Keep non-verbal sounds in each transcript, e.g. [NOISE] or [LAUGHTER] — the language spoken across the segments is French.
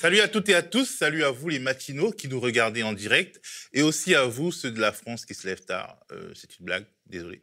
Salut à toutes et à tous, salut à vous les matinaux qui nous regardez en direct et aussi à vous ceux de la France qui se lèvent tard. Euh, c'est une blague, désolé.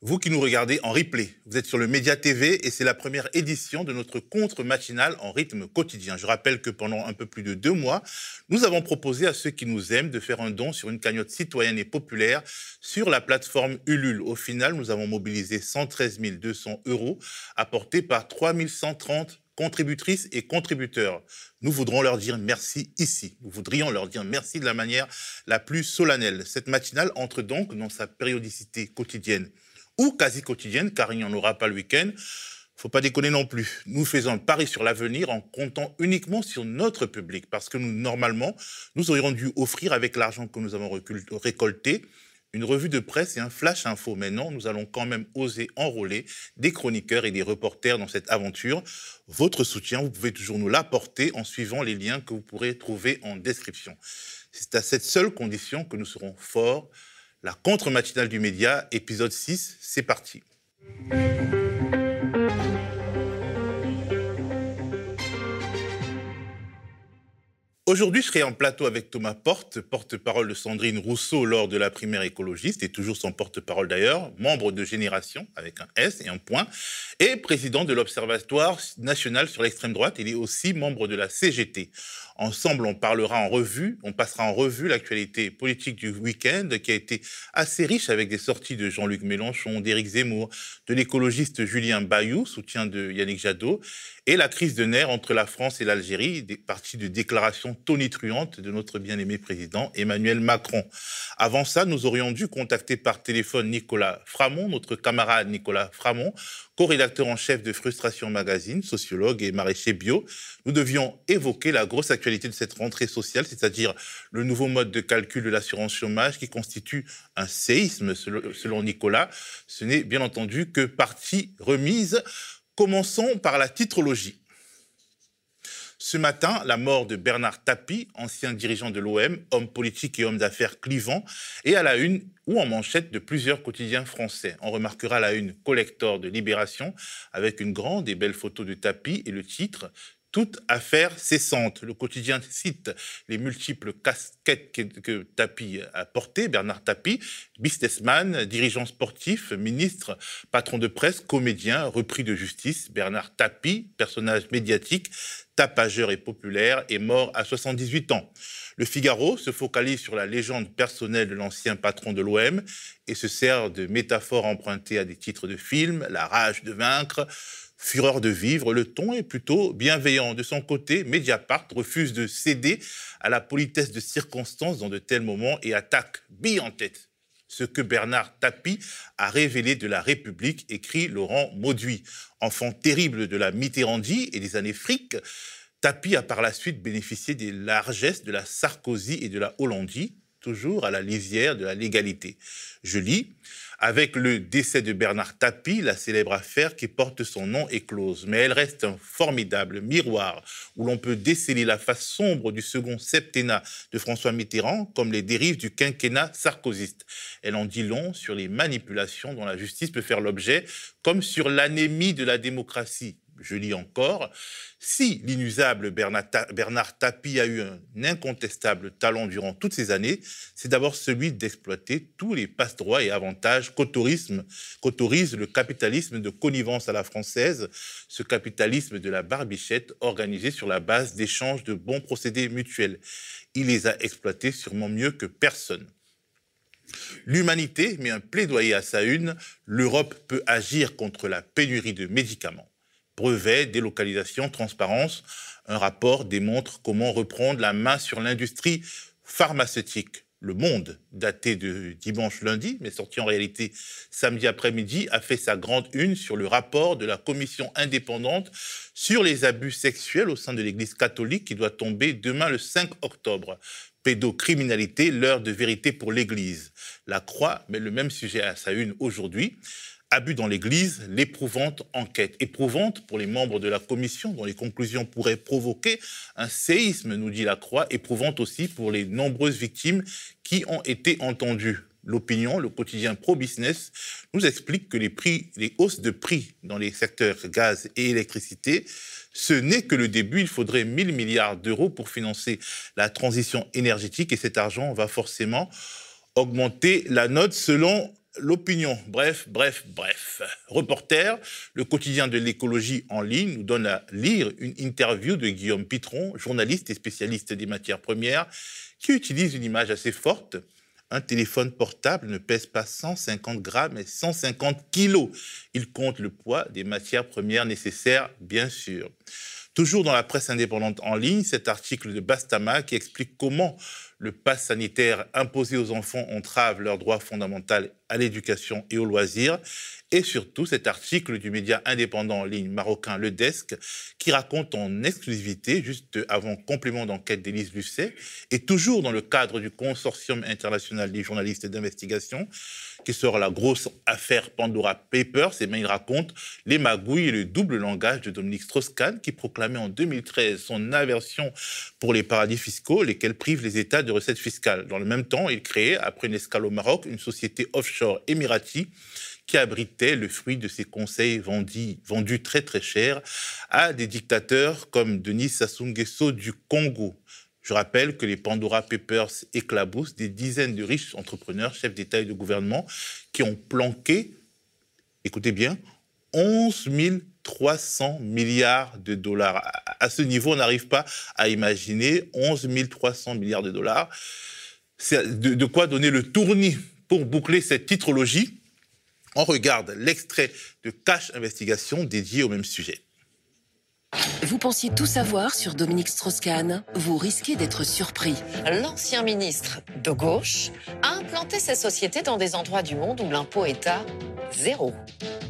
Vous qui nous regardez en replay, vous êtes sur le Média TV et c'est la première édition de notre contre matinal en rythme quotidien. Je rappelle que pendant un peu plus de deux mois, nous avons proposé à ceux qui nous aiment de faire un don sur une cagnotte citoyenne et populaire sur la plateforme Ulule. Au final, nous avons mobilisé 113 200 euros apportés par 3130 contributrices et contributeurs. Nous voudrons leur dire merci ici. Nous voudrions leur dire merci de la manière la plus solennelle. Cette matinale entre donc dans sa périodicité quotidienne ou quasi quotidienne, car il n'y en aura pas le week-end. Faut pas déconner non plus. Nous faisons un pari sur l'avenir en comptant uniquement sur notre public, parce que normalement, nous aurions dû offrir avec l'argent que nous avons récolté une revue de presse et un flash info. Mais non, nous allons quand même oser enrôler des chroniqueurs et des reporters dans cette aventure. Votre soutien, vous pouvez toujours nous l'apporter en suivant les liens que vous pourrez trouver en description. C'est à cette seule condition que nous serons forts, la contre-matinale du média, épisode 6, c'est parti. Aujourd'hui, je serai en plateau avec Thomas Porte, porte-parole de Sandrine Rousseau lors de la primaire écologiste, et toujours son porte-parole d'ailleurs, membre de Génération, avec un S et un point, et président de l'Observatoire national sur l'extrême droite. Il est aussi membre de la CGT. Ensemble, on parlera en revue, on passera en revue l'actualité politique du week-end qui a été assez riche avec des sorties de Jean-Luc Mélenchon, d'Éric Zemmour, de l'écologiste Julien Bayou, soutien de Yannick Jadot, et la crise de nerfs entre la France et l'Algérie, des parties de déclarations tonitruantes de notre bien-aimé président Emmanuel Macron. Avant ça, nous aurions dû contacter par téléphone Nicolas Framont, notre camarade Nicolas Framont, co-rédacteur en chef de Frustration Magazine, sociologue et maraîcher bio. Nous devions évoquer la grosse actualité de cette rentrée sociale, c'est-à-dire le nouveau mode de calcul de l'assurance chômage qui constitue un séisme selon Nicolas. Ce n'est bien entendu que partie remise. Commençons par la titrologie. Ce matin, la mort de Bernard Tapie, ancien dirigeant de l'OM, homme politique et homme d'affaires clivant, est à la une ou en manchette de plusieurs quotidiens français. On remarquera la une collector de Libération avec une grande et belle photo de Tapie et le titre toute affaire cessante. Le quotidien cite les multiples casquettes que, Tapie a portées, Bernard Tapie, businessman, dirigeant sportif, ministre, patron de presse, comédien, repris de justice. Bernard Tapie, personnage médiatique, tapageur et populaire, est mort à 78 ans. Le Figaro se focalise sur la légende personnelle de l'ancien patron de l'OM et se sert de métaphores empruntées à des titres de films, La rage de vaincre, Fureur de vivre, le ton est plutôt bienveillant. De son côté, Mediapart refuse de céder à la politesse de circonstances dans de tels moments et attaque, bille en tête, ce que Bernard Tapie a révélé de la République, écrit Laurent Mauduit. Enfant terrible de la Mitterrandie et des années fric, Tapie a par la suite bénéficié des largesses de la Sarkozy et de la Hollandie, toujours à la lisière de la légalité. Je lis avec le décès de Bernard Tapie, la célèbre affaire qui porte son nom est close. Mais elle reste un formidable miroir où l'on peut déceler la face sombre du second septennat de François Mitterrand comme les dérives du quinquennat sarkozyste. Elle en dit long sur les manipulations dont la justice peut faire l'objet, comme sur l'anémie de la démocratie je lis encore, si l'inusable Bernard Tapie a eu un incontestable talent durant toutes ces années, c'est d'abord celui d'exploiter tous les passe-droits et avantages qu'autorise le capitalisme de connivence à la française, ce capitalisme de la barbichette organisé sur la base d'échanges de bons procédés mutuels. Il les a exploités sûrement mieux que personne. L'humanité met un plaidoyer à sa une, l'Europe peut agir contre la pénurie de médicaments brevets, délocalisation, transparence. Un rapport démontre comment reprendre la main sur l'industrie pharmaceutique. Le Monde, daté de dimanche lundi, mais sorti en réalité samedi après-midi, a fait sa grande une sur le rapport de la commission indépendante sur les abus sexuels au sein de l'Église catholique qui doit tomber demain le 5 octobre. Pédocriminalité, l'heure de vérité pour l'Église. La Croix met le même sujet à sa une aujourd'hui. Abus dans l'Église, l'éprouvante enquête. Éprouvante pour les membres de la commission, dont les conclusions pourraient provoquer un séisme, nous dit la Croix. Éprouvante aussi pour les nombreuses victimes qui ont été entendues. L'opinion, le quotidien pro-business, nous explique que les hausses de prix dans les secteurs gaz et électricité, ce n'est que le début. Il faudrait 1000 milliards d'euros pour financer la transition énergétique et cet argent va forcément augmenter la note selon l'opinion. Bref, bref, bref. Reporter, le quotidien de l'écologie en ligne nous donne à lire une interview de Guillaume Pitron, journaliste et spécialiste des matières premières, qui utilise une image assez forte. Un téléphone portable ne pèse pas 150 grammes, mais 150 kilos. Il compte le poids des matières premières nécessaires, bien sûr. Toujours dans la presse indépendante en ligne, cet article de Bastama qui explique comment le pass sanitaire imposé aux enfants entrave leur droit fondamental à l'éducation et aux loisirs. Et surtout cet article du média indépendant en ligne marocain Le Desk qui raconte en exclusivité, juste avant complément d'enquête d'Élise Lucet, et toujours dans le cadre du consortium international des journalistes d'investigation, qui sort la grosse affaire Pandora Papers, et bien il raconte les magouilles et le double langage de Dominique Strauss-Kahn, qui proclamait en 2013 son aversion pour les paradis fiscaux, lesquels privent les États de recettes fiscales. Dans le même temps, il créait, après une escale au Maroc, une société offshore émirati qui abritait le fruit de ses conseils vendus, très très cher à des dictateurs comme Denis Sassou Nguesso du Congo. Je rappelle que les Pandora Papers éclaboussent des dizaines de riches entrepreneurs, chefs d'État et de gouvernement, qui ont planqué, écoutez bien, 11 300 milliards de dollars. À ce niveau, on n'arrive pas à imaginer 11 300 milliards de dollars. C'est de, quoi donner le tournis pour boucler cette titrologie. On regarde l'extrait de Cash Investigation dédié au même sujet. Vous pensiez tout savoir sur Dominique Strauss-Kahn Vous risquez d'être surpris. L'ancien ministre de gauche a implanté sa société dans des endroits du monde où l'impôt est à zéro.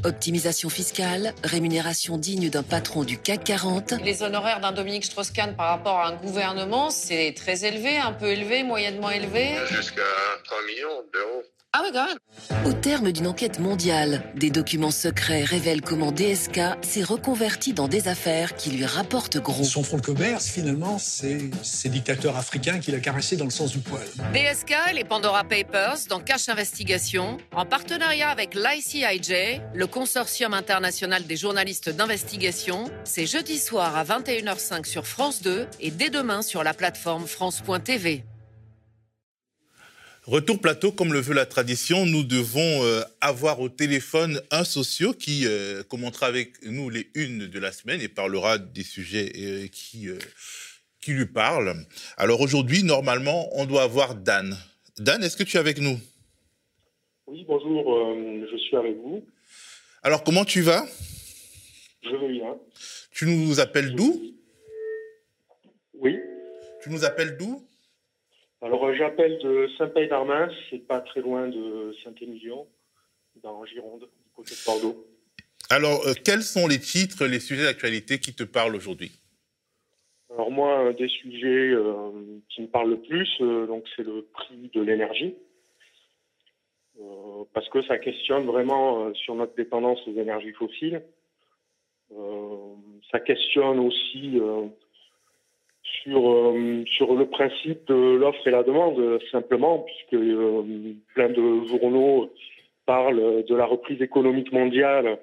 Optimisation fiscale, rémunération digne d'un patron du CAC 40. Les honoraires d'un Dominique Strauss-Kahn par rapport à un gouvernement, c'est très élevé, un peu élevé, moyennement élevé. Jusqu'à 3 millions d'euros. Ah oui, quand même. Au terme d'une enquête mondiale, des documents secrets révèlent comment DSK s'est reconverti dans des affaires qui lui rapportent gros. Son fonds de commerce, finalement, c'est ces dictateurs africains qu'il a caressé dans le sens du poil. DSK et les Pandora Papers dans Cash Investigation, en partenariat avec l'ICIJ, le consortium international des journalistes d'investigation, c'est jeudi soir à 21h05 sur France 2 et dès demain sur la plateforme France.tv. Retour plateau, comme le veut la tradition, nous devons euh, avoir au téléphone un socio qui euh, commentera avec nous les unes de la semaine et parlera des sujets euh, qui, qui lui parlent. Alors aujourd'hui, normalement, on doit avoir Dan. Dan, est-ce que tu es avec nous? Oui, bonjour, je suis avec vous. Alors comment tu vas? Je vais bien. Tu nous appelles d'où? Oui. Tu nous appelles d'où? Alors, euh, j'appelle de Saint-Pay-d'Armins, c'est pas très loin de Saint-Émilion, dans Gironde, du côté de Bordeaux. Alors, euh, quels sont les titres, les sujets d'actualité qui te parlent aujourd'hui? Alors, moi, un des sujets euh, qui me parlent le plus, euh, donc, c'est le prix de l'énergie. Parce que ça questionne vraiment sur notre dépendance aux énergies fossiles. ça questionne aussi sur, euh, sur le principe de l'offre et la demande, simplement, puisque euh, plein de journaux parlent de la reprise économique mondiale,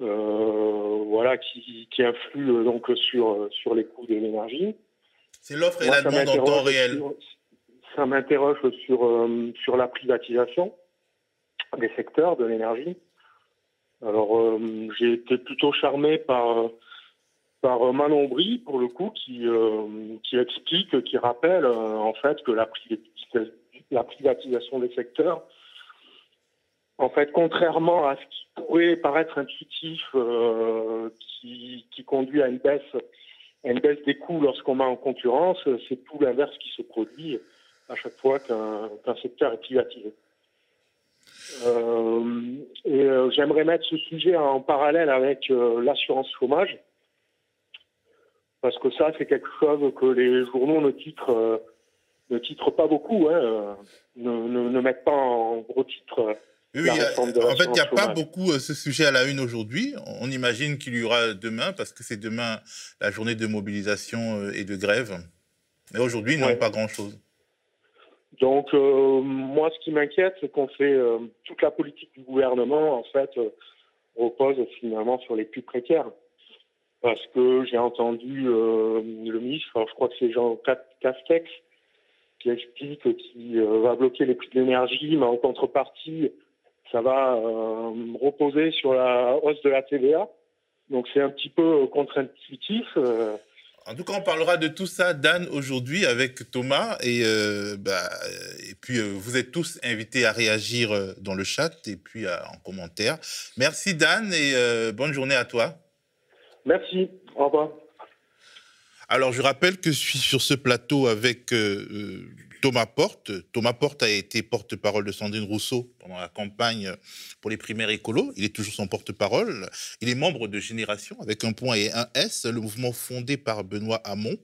euh, voilà, qui, qui influe donc sur, sur les coûts de l'énergie. C'est l'offre et la demande en temps réel. sur- ça m'interroge sur, sur la privatisation des secteurs de l'énergie. Alors, j'ai été plutôt charmé par, par Manon Brie, pour le coup, qui, euh, qui explique, qui rappelle euh, en fait que la, la privatisation des secteurs, en fait, contrairement à ce qui pourrait paraître intuitif, euh, qui, qui conduit à une baisse, une baisse des coûts lorsqu'on met en concurrence, c'est tout l'inverse qui se produit à chaque fois qu'un secteur est privatisé. Euh, euh, j'aimerais mettre ce sujet en parallèle avec euh, l'assurance chômage, parce que ça, c'est quelque chose que les journaux ne titrent, euh, ne titrent pas beaucoup, hein, euh, ne, ne, ne mettent pas en gros titre. euh, Oui, a- en fait, il n'y a pas beaucoup euh, ce sujet à la une aujourd'hui. On imagine qu'il y aura demain, parce que c'est demain la journée de mobilisation euh, et de grève. Mais aujourd'hui, non, Ouais. pas grand-chose. Donc, moi, ce qui m'inquiète, c'est qu'on fait toute la politique du gouvernement, en fait, repose finalement sur les plus précaires. Parce que j'ai entendu le ministre, je crois que c'est Jean Castex, qui explique qu'il va bloquer les prix de l'énergie, mais en contrepartie, ça va reposer sur la hausse de la TVA. Donc c'est un petit peu contre-intuitif. En tout cas, on parlera de tout ça, Dan, aujourd'hui avec Thomas. Et, euh, bah, puis, euh, vous êtes tous invités à réagir euh, dans le chat et puis en commentaire. Merci, Dan, et bonne journée à toi. Merci. Au revoir. Alors, je rappelle que je suis sur ce plateau avec Thomas Porte. Thomas Porte a été porte-parole de Sandrine Rousseau pendant la campagne pour les primaires écolos. Il est toujours son porte-parole. Il est membre de Génération avec un point et un S, le mouvement fondé par Benoît Hamon.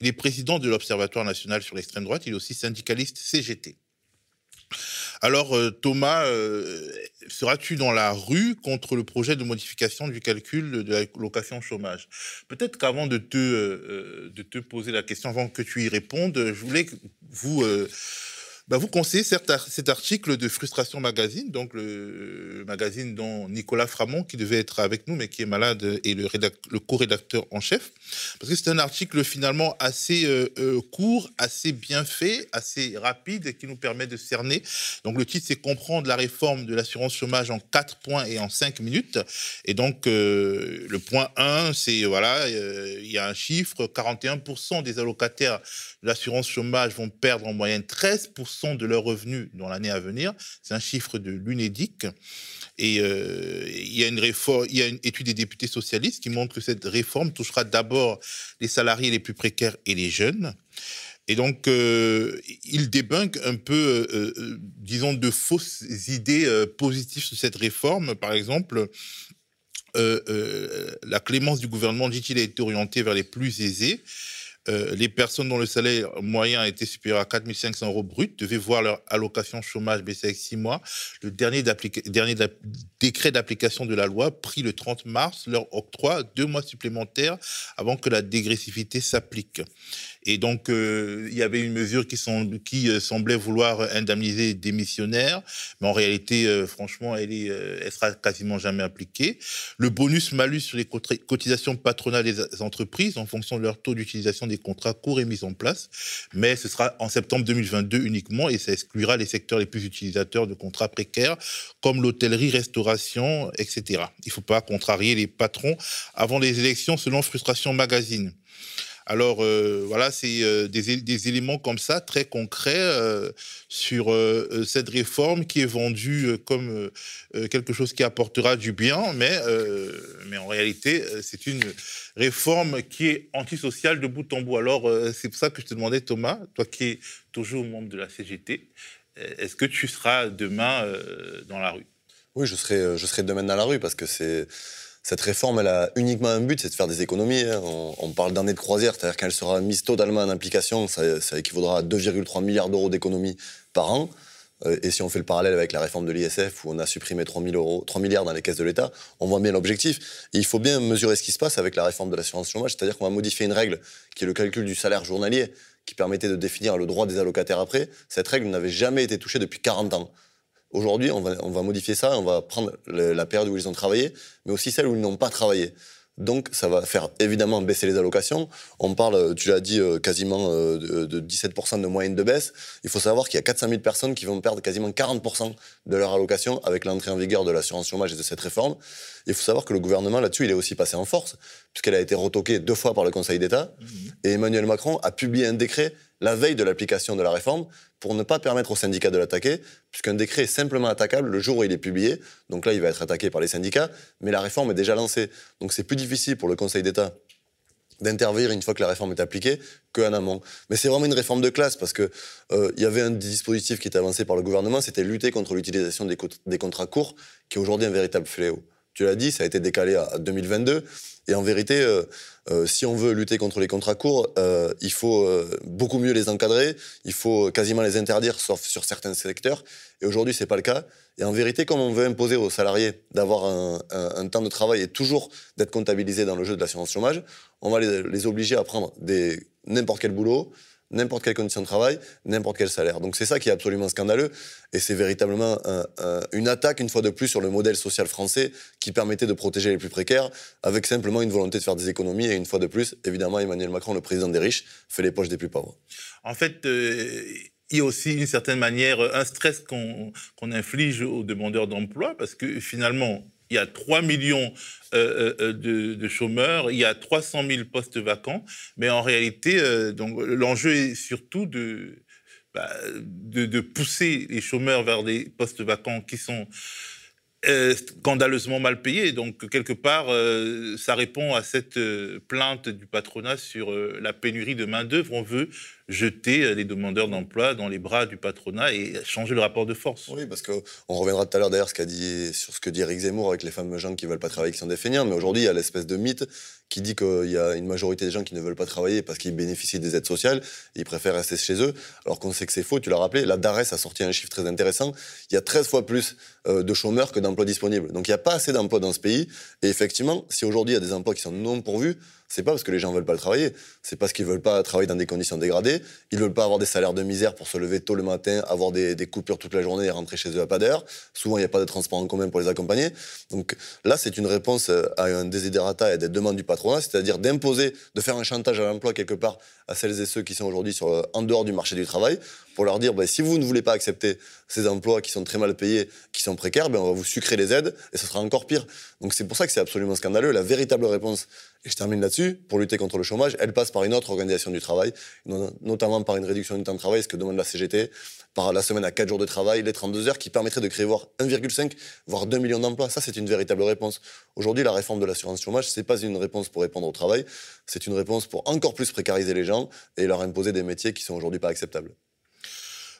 Il est président de l'Observatoire national sur l'extrême droite. Il est aussi syndicaliste CGT. Alors euh, Thomas, euh, seras-tu dans la rue contre le projet de modification du calcul de la location chômage? Peut-être qu'avant de te, euh, de te poser la question, avant que tu y répondes, je voulais vous bah, vous conseillez cet article de Frustration Magazine, donc le magazine dont Nicolas Framont, qui devait être avec nous, mais qui est malade, est le, co-rédacteur en chef. Parce que c'est un article finalement assez euh, euh, court, assez bien fait, assez rapide, qui nous permet de cerner. Donc le titre, c'est Comprendre la réforme de l'assurance chômage en 4 points et en 5 minutes. Et donc euh, le point 1, c'est, voilà, il y a un chiffre, 41% des allocataires de l'assurance chômage vont perdre en moyenne 13% de leurs revenus dans l'année à venir. C'est un chiffre de l'UNEDIC. Et euh, il y a une réforme, il y a une étude des députés socialistes qui montre que cette réforme touchera d'abord les salariés les plus précaires et les jeunes. Et donc, euh, il débunk un peu, euh, disons, de fausses idées positives sur cette réforme. Par exemple, la clémence du gouvernement, dit-il, a été orientée vers les plus aisés. Euh, les personnes dont le salaire moyen était supérieur à 4 500 euros brut devaient voir leur allocation chômage baisser avec 6 mois. Le dernier décret d'application de la loi, pris le 30 mars, leur octroie deux mois supplémentaires avant que la dégressivité s'applique. Et donc, euh, il y avait une mesure qui, euh, semblait vouloir indemniser les démissionnaires, mais en réalité, euh, franchement, elle, est, sera quasiment jamais appliquée. Le bonus-malus sur les cotisations patronales des entreprises en fonction de leur taux d'utilisation des contrats courts est mis en place, mais ce sera en septembre 2022 uniquement et ça exclura les secteurs les plus utilisateurs de contrats précaires comme l'hôtellerie, restauration, etc. Il ne faut pas contrarier les patrons avant les élections selon Frustration Magazine. Alors euh, voilà, c'est euh, des, éléments comme ça, très concrets, euh, sur cette réforme qui est vendue comme quelque chose qui apportera du bien, mais, mais en réalité, c'est une réforme qui est antisociale de bout en bout. Alors c'est pour ça que je te demandais, Thomas, toi qui es toujours membre de la CGT, est-ce que tu seras demain dans la rue? Oui, je serai, je serai demain dans la rue parce que c'est cette réforme, elle a uniquement un but, c'est de faire des économies. Hein. On, parle d'année de croisière, c'est-à-dire qu'elle sera mise totalement en application, ça, ça équivaudra à 2,3 milliards d'euros d'économies par an. Euh, et si on fait le parallèle avec la réforme de l'ISF, où on a supprimé 3, euros, 3 milliards dans les caisses de l'État, on voit bien l'objectif. il faut bien mesurer ce qui se passe avec la réforme de l'assurance chômage, c'est-à-dire qu'on va modifier une règle qui est le calcul du salaire journalier, qui permettait de définir le droit des allocataires après. Cette règle n'avait jamais été touchée depuis 40 ans. Aujourd'hui, on va, modifier ça, on va prendre la période où ils ont travaillé, mais aussi celle où ils n'ont pas travaillé. Donc, ça va faire évidemment baisser les allocations. On parle, tu l'as dit, euh, quasiment euh, de, 17% de moyenne de baisse. Il faut savoir qu'il y a 400 000 personnes qui vont perdre quasiment 40% de leur allocation avec l'entrée en vigueur de l'assurance chômage et de cette réforme. Il faut savoir que le gouvernement, là-dessus, il est aussi passé en force, puisqu'elle a été retoquée deux fois par le Conseil d'État. Mmh. Et Emmanuel Macron a publié un décret la veille de l'application de la réforme pour ne pas permettre aux syndicats de l'attaquer, puisqu'un décret est simplement attaquable le jour où il est publié. Donc là, il va être attaqué par les syndicats, mais la réforme est déjà lancée. Donc c'est plus difficile pour le Conseil d'État d'intervenir une fois que la réforme est appliquée qu'en amont. Mais c'est vraiment une réforme de classe parce que euh, il y avait un dispositif qui était avancé par le gouvernement, c'était lutter contre l'utilisation des, des, contrats courts, qui est aujourd'hui un véritable fléau. Tu l'as dit, ça a été décalé à 2022. Et en vérité, euh, euh, si on veut lutter contre les contrats courts, euh, il faut beaucoup mieux les encadrer, il faut quasiment les interdire, sauf sur certains secteurs. Et aujourd'hui, c'est pas le cas. Et en vérité, comme on veut imposer aux salariés d'avoir un, temps de travail et toujours d'être comptabilisés dans le jeu de l'assurance chômage, on va les, obliger à prendre n'importe quel boulot, n'importe quelle condition de travail, n'importe quel salaire. Donc c'est ça qui est absolument scandaleux, et c'est véritablement une attaque, une fois de plus, sur le modèle social français qui permettait de protéger les plus précaires, avec simplement une volonté de faire des économies, et une fois de plus, évidemment, Emmanuel Macron, le président des riches, fait les poches des plus pauvres. En fait, euh, il y a aussi, d'une certaine manière, un stress qu'on inflige aux demandeurs d'emploi, parce que finalement, il y a 3 millions euh, euh, de, chômeurs, il y a 300 000 postes vacants, mais en réalité, l'enjeu est surtout bah, de, pousser les chômeurs vers des postes vacants qui sont euh, scandaleusement mal payé. Donc, quelque part, euh, ça répond à cette euh, plainte du patronat sur la pénurie de main-d'œuvre. On veut jeter les demandeurs d'emploi dans les bras du patronat et changer le rapport de force. Oui, parce qu'on reviendra tout à l'heure d'ailleurs sur ce que dit Eric Zemmour avec les fameux gens qui ne veulent pas travailler, qui sont des feignants. Mais aujourd'hui, il y a l'espèce de mythe qui dit qu'il y a une majorité des gens qui ne veulent pas travailler parce qu'ils bénéficient des aides sociales ils préfèrent rester chez eux, alors qu'on sait que c'est faux. Tu l'as rappelé, la DARES a sorti un chiffre très intéressant. Il y a 13 fois plus de chômeurs que d'emplois disponibles. Donc il n'y a pas assez d'emplois dans ce pays. Et effectivement, si aujourd'hui il y a des emplois qui sont non pourvus, c'est pas parce que les gens veulent pas le travailler, c'est parce qu'ils veulent pas travailler dans des conditions dégradées, ils veulent pas avoir des salaires de misère pour se lever tôt le matin, avoir des, coupures toute la journée et rentrer chez eux à pas d'heure. Souvent, il n'y a pas de transport en commun pour les accompagner. Donc là, c'est une réponse euh, à un desiderata et des demandes du patronat, c'est-à-dire d'imposer, de faire un chantage à l'emploi quelque part à celles et ceux qui sont aujourd'hui euh, en dehors du marché du travail, pour leur dire, ben, si vous ne voulez pas accepter ces emplois qui sont très mal payés, qui sont précaires, ben, on va vous sucrer les aides et ce sera encore pire. Donc c'est pour ça que c'est absolument scandaleux. La véritable réponse, et je termine là-dessus, pour lutter contre le chômage, elle passe par une autre organisation du travail, notamment par une réduction du temps de travail, ce que demande la CGT, par la semaine à 4 jours de travail, les 32 heures, qui permettrait de créer voire 1,5, voire 2 millions d'emplois. Ça, c'est une véritable réponse. Aujourd'hui, la réforme de l'assurance chômage, c'est pas une réponse pour répondre au travail, c'est une réponse pour encore plus précariser les gens et leur imposer des métiers qui sont aujourd'hui pas acceptables.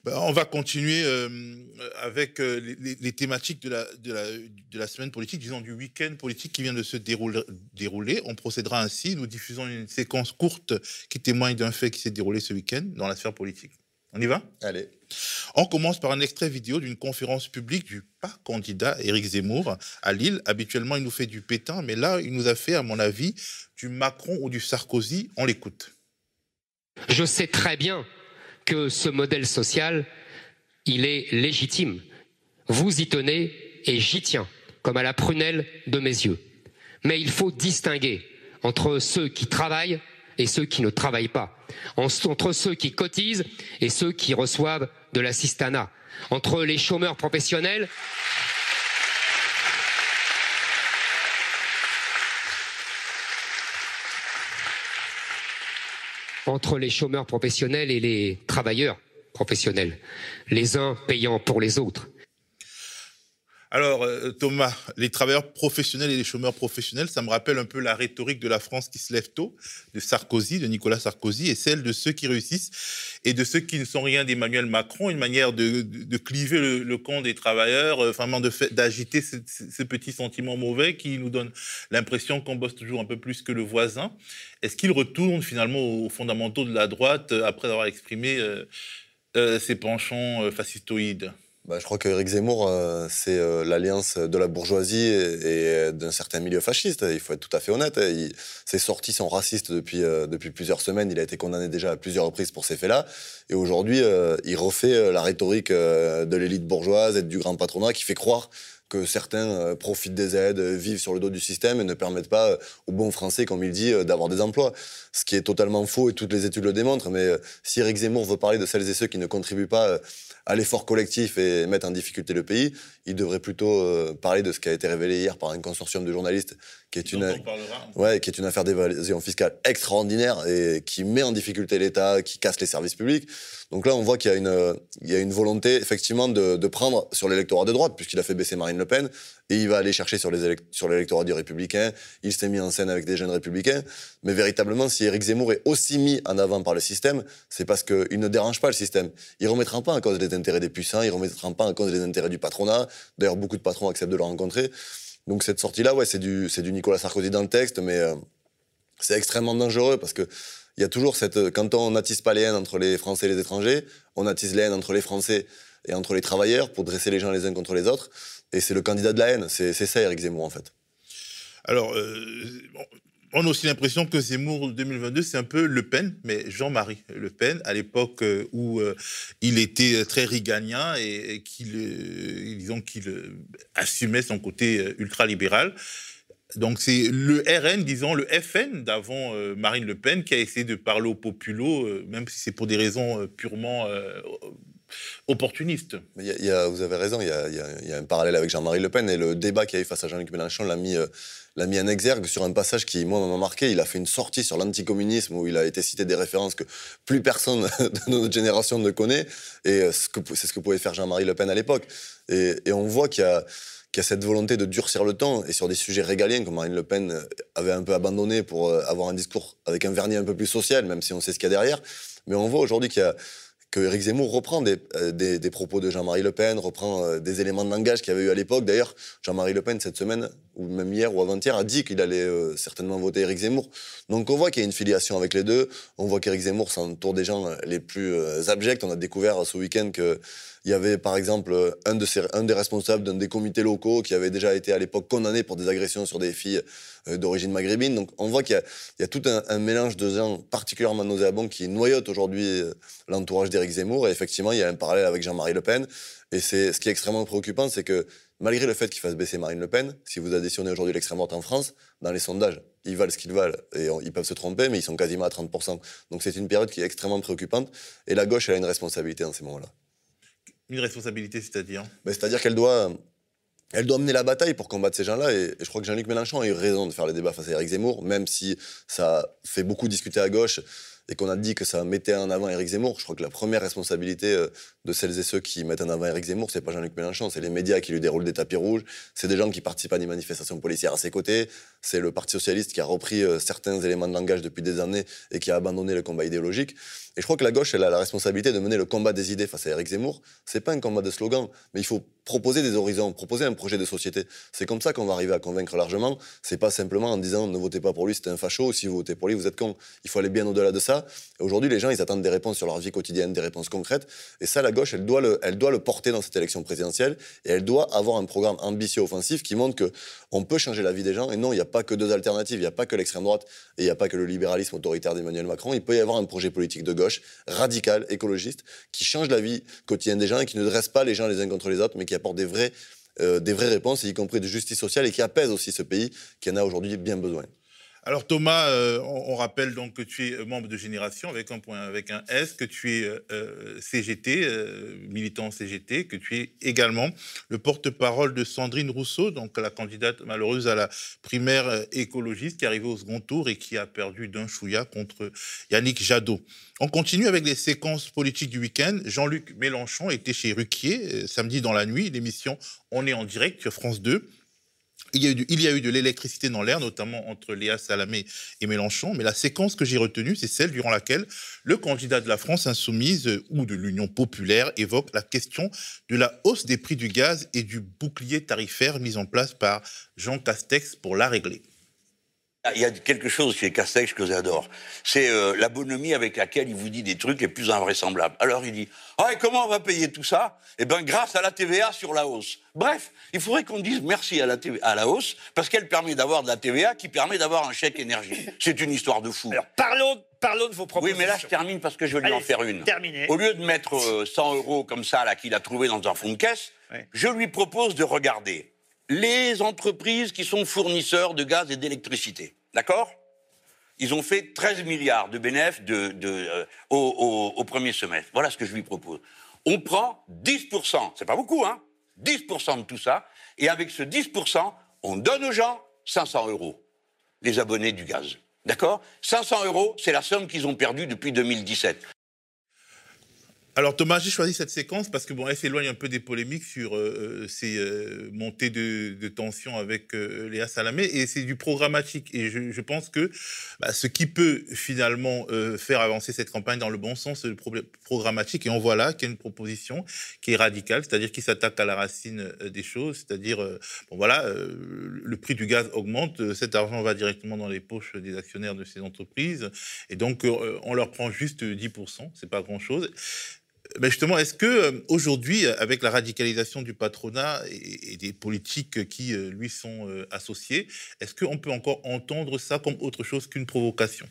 Ben, on va continuer euh, avec euh, les, thématiques de la, de, la, semaine politique, disons du week-end politique qui vient de se dérouler, dérouler. On procédera ainsi. Nous diffusons une séquence courte qui témoigne d'un fait qui s'est déroulé ce week-end dans la sphère politique. On y va? Allez. On commence par un extrait vidéo d'une conférence publique du pas candidat Éric Zemmour à Lille. Habituellement, il nous fait du pétain, mais là, il nous a fait, à mon avis, du Macron ou du Sarkozy. On l'écoute. Je sais très bien que ce modèle social, il est légitime. Vous y tenez et j'y tiens, comme à la prunelle de mes yeux. Mais il faut distinguer entre ceux qui travaillent et ceux qui ne travaillent pas, entre ceux qui cotisent et ceux qui reçoivent de l'assistanat, entre les chômeurs professionnels entre les chômeurs professionnels et les travailleurs professionnels, les uns payant pour les autres. Alors, euh, Thomas, les travailleurs professionnels et les chômeurs professionnels, ça me rappelle un peu la rhétorique de la France qui se lève tôt, de Sarkozy, de Nicolas Sarkozy, et celle de ceux qui réussissent et de ceux qui ne sont rien d'Emmanuel Macron, une manière de, cliver le, camp des travailleurs, euh, vraiment d'agiter ce, ce, petit sentiment mauvais qui nous donne l'impression qu'on bosse toujours un peu plus que le voisin. Est-ce qu'il retourne finalement aux fondamentaux de la droite euh, après avoir exprimé ses penchants fascistoïdes? Bah, je crois qu'Éric Zemmour, euh, c'est euh, l'alliance de la bourgeoisie et, d'un certain milieu fasciste. Il faut être tout à fait honnête. ses sorties sont racistes depuis, euh, depuis plusieurs semaines. Il a été condamné déjà à plusieurs reprises pour ces faits-là. Et aujourd'hui, il refait la rhétorique de l'élite bourgeoise et du grand patronat qui fait croire que certains profitent des aides, vivent sur le dos du système et ne permettent pas aux bons Français, comme il dit, d'avoir des emplois. Ce qui est totalement faux et toutes les études le démontrent. Mais si Éric Zemmour veut parler de celles et ceux qui ne contribuent pas à l'effort collectif et mettre en difficulté le pays, il devrait plutôt euh, parler de ce qui a été révélé hier par un consortium de journalistes, qui est, une, ouais, qui est une affaire d'évasion fiscale extraordinaire et qui met en difficulté l'État, qui casse les services publics. Donc là, on voit qu'il y, a une, il y a une volonté, effectivement, de, de prendre sur l'électorat de droite, puisqu'il a fait baisser Marine Le Pen, et il va aller chercher sur, l'électorat du républicain. Il s'est mis en scène avec des jeunes républicains. Mais véritablement, si Éric Zemmour est aussi mis en avant par le système, c'est parce qu'il ne dérange pas le système. Il ne remettra pas en cause les intérêts des puissants, il ne remettra pas en cause les intérêts du patronat. D'ailleurs, beaucoup de patrons acceptent de le rencontrer. Donc cette sortie-là, ouais, c'est du, c'est du Nicolas Sarkozy dans le texte, mais euh, c'est extrêmement dangereux parce que il y a toujours cette. Quand on n'attise pas les haines entre les Français et les étrangers, on attise les haines entre les Français et entre les travailleurs pour dresser les gens les uns contre les autres. Et c'est le candidat de la haine. C'est ça, Eric Zemmour, en fait. Alors, euh, On a aussi l'impression que Zemmour 2022, c'est un peu Le Pen, mais Jean-Marie Le Pen, à l'époque euh, où euh, il était très riganien et, qu'il, disons qu'il assumait son côté ultra-libéral. Donc c'est le RN, disons le FN d'avant Marine Le Pen qui a essayé de parler aux populos, même si c'est pour des raisons purement opportuniste. vous avez raison, il y, a, un parallèle avec Jean-Marie Le Pen et le débat qu'il y a eu face à Jean-Luc Mélenchon l'a mis, euh, l'a mis en exergue sur un passage qui, moi, m'a marqué. Il a fait une sortie sur l'anticommunisme où il a été cité des références que plus personne [LAUGHS] de notre génération ne connaît. Et euh, c'est ce que pouvait faire Jean-Marie Le Pen à l'époque. Et, on voit qu'il y a cette volonté de durcir le temps et sur des sujets régaliens que Marine Le Pen avait un peu abandonné pour euh, avoir un discours avec un vernis un peu plus social, même si on sait ce qu'il y a derrière. Mais on voit aujourd'hui qu'il y a que Zemmour reprend euh, des, des, propos de Jean-Marie Le Pen, reprend euh, des éléments de langage qu'il y avait eu à l'époque. D'ailleurs, Jean-Marie Le Pen, cette semaine, ou même hier ou avant-hier, a dit qu'il allait euh, certainement voter Éric Zemmour. Donc on voit qu'il y a une filiation avec les deux. On voit qu'Éric Zemmour s'entoure des gens les plus abjects. On a découvert ce week-end que il y avait par exemple un, de un des responsables d'un des comités locaux qui avait déjà été à l'époque condamné pour des agressions sur des filles euh, d'origine maghrébine. Donc on voit qu'il y, a tout un, mélange de gens particulièrement nauséabonds qui noyotent aujourd'hui euh, l'entourage d'Éric Zemmour. Et effectivement, il y a un parallèle avec Jean-Marie Le Pen. Et ce qui est extrêmement préoccupant, c'est que malgré le fait qu'il fasse baisser Marine Le Pen, si vous additionnez aujourd'hui l'extrême droite en France, dans les sondages, ils valent ce qu'ils valent. Et ils peuvent se tromper, mais ils sont quasiment à 30%. Donc c'est une période qui est extrêmement préoccupante. Et la gauche, elle a une responsabilité en ces moments-là. Une responsabilité, c'est-à-dire? Ben, C'est-à-dire qu'elle doit, elle doit mener la bataille pour combattre ces gens-là. Et, je crois que Jean-Luc Mélenchon a eu raison de faire le débat face à Éric Zemmour, même si ça fait beaucoup discuter à gauche et qu'on a dit que ça mettait en avant Éric Zemmour. Je crois que la première responsabilité euh, de celles et ceux qui mettent en avant Éric Zemmour, c'est pas Jean-Luc Mélenchon, c'est les médias qui lui déroulent des tapis rouges, c'est des gens qui participent à des manifestations policières à ses côtés, c'est le Parti socialiste qui a repris euh, certains éléments de langage depuis des années et qui a abandonné le combat idéologique. Et je crois que la gauche, elle a la responsabilité de mener le combat des idées face à Éric Zemmour. C'est pas un combat de slogan, mais il faut proposer des horizons, proposer un projet de société. C'est comme ça qu'on va arriver à convaincre largement. C'est pas simplement en disant ne votez pas pour lui, c'est un facho, si vous votez pour lui, vous êtes con. Il faut aller bien au-delà de ça. Aujourd'hui, les gens, ils attendent des réponses sur leur vie quotidienne, des réponses concrètes. Et ça, la gauche, elle doit le, elle doit le porter dans cette élection présidentielle. Et elle doit avoir un programme ambitieux, offensif, qui montre que on peut changer la vie des gens. Et non, il n'y a pas que deux alternatives. Il n'y a pas que l'extrême droite et il n'y a pas que le libéralisme autoritaire d'Emmanuel Macron. Il peut y avoir un projet politique de gauche radical, écologiste, qui change la vie quotidienne des gens et qui ne dresse pas les gens les uns contre les autres, mais qui apporte des euh, des vraies réponses, y compris de justice sociale, et qui apaise aussi ce pays qui en a aujourd'hui bien besoin. Alors Thomas, euh, on, rappelle donc que tu es euh, membre de Génération avec un point, avec un S, que tu es euh, CGT, militant CGT, que tu es également le porte-parole de Sandrine Rousseau, donc la candidate malheureuse à la primaire écologiste qui est arrivée au second tour et qui a perdu d'un chouïa contre Yannick Jadot. On continue avec les séquences politiques du week-end. Jean-Luc Mélenchon était chez Ruquier samedi dans la nuit. L'émission On est en direct sur France 2. Il y, a eu de, l'électricité dans l'air, notamment entre Léa Salamé et Mélenchon, mais la séquence que j'ai retenue, c'est celle durant laquelle le candidat de la France insoumise euh, ou de l'Union populaire évoque la question de la hausse des prix du gaz et du bouclier tarifaire mis en place par Jean Castex pour la régler. Il y a quelque chose chez Castex que j'adore. C'est euh, la bonhomie avec laquelle il vous dit des trucs les plus invraisemblables. Alors il dit Ah, et comment on va payer tout ça? Eh bien, grâce à la TVA sur la hausse. Bref, il faudrait qu'on dise merci à la, à la hausse parce qu'elle permet d'avoir de la TVA qui permet d'avoir un chèque énergie. C'est une histoire de fou. Alors parlons, parlons de vos propositions. Oui, mais là, je termine parce que je vais lui en faire une. Terminé. Au lieu de mettre 100 euh, euros comme ça, là, qu'il a trouvé dans un fonds de caisse, je lui propose de regarder les entreprises qui sont fournisseurs de gaz et d'électricité. D'accord? Ils ont fait 13 milliards de bénéfices euh, au, premier semestre. Voilà ce que je lui propose. On prend 10%, c'est pas beaucoup, hein 10% de tout ça, et avec ce 10%, on donne aux gens 500 euros, les abonnés du gaz. D'accord? 500 euros, c'est la somme qu'ils ont perdue depuis 2017. Alors Thomas, j'ai choisi cette séquence parce que bon, elle s'éloigne un peu des polémiques sur euh, euh, ces euh, montées de, de, tension avec Léa Salamé et c'est du programmatique. Et je, pense que bah, ce qui peut finalement faire avancer cette campagne dans le bon sens, c'est le programmatique. Et on voit là qu'il y a une proposition qui est radicale, c'est-à-dire qui s'attaque à la racine des choses, c'est-à-dire bon voilà, le prix du gaz augmente, cet argent va directement dans les poches des actionnaires de ces entreprises. Et donc on leur prend juste 10%, c'est pas grand-chose. Ben justement, est-ce que euh, aujourd'hui, avec la radicalisation du patronat et, des politiques qui lui sont associées, est-ce qu'on peut encore entendre ça comme autre chose qu'une provocation?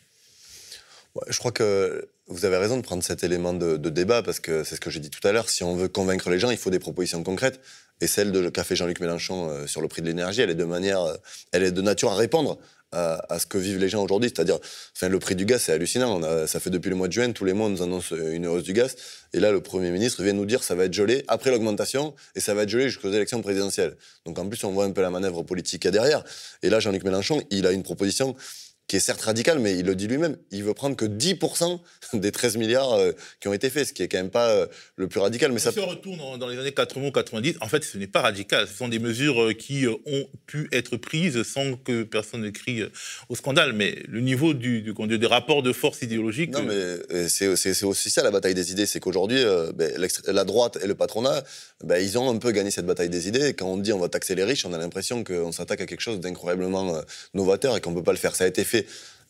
Je crois que vous avez raison de prendre cet élément de, de débat parce que c'est ce que j'ai dit tout à l'heure. Si on veut convaincre les gens, il faut des propositions concrètes. Et celle de qu'a fait Jean-Luc Mélenchon sur le prix de l'énergie, elle est de manière, elle est de nature à répondre à, ce que vivent les gens aujourd'hui. C'est-à-dire, le prix du gaz, c'est hallucinant. ça fait depuis le mois de juin, tous les mois, on nous annonce une hausse du gaz. Et là, le Premier ministre vient nous dire ça va être gelé après l'augmentation et ça va être gelé jusqu'aux élections présidentielles. Donc en plus, on voit un peu la manœuvre politique qu'il y a derrière. Et là, Jean-Luc Mélenchon, il a une proposition qui est certes radical, mais il le dit lui-même, il veut prendre que 10% des 13 milliards euh, qui ont été faits, ce qui est quand même pas euh, le plus radical. Mais si on retourne dans les années 80 ou 90, en fait, ce n'est pas radical. Ce sont des mesures euh, qui ont pu être prises sans que personne ne crie au scandale. Mais le niveau du, du, des rapports de force idéologique... Non, mais c'est aussi ça la bataille des idées, c'est qu'aujourd'hui, ben, la droite et le patronat, ben, ils ont un peu gagné cette bataille des idées. quand on dit on va taxer les riches, on a l'impression qu'on s'attaque à quelque chose d'incroyablement novateur et qu'on ne peut pas le faire. Ça a été fait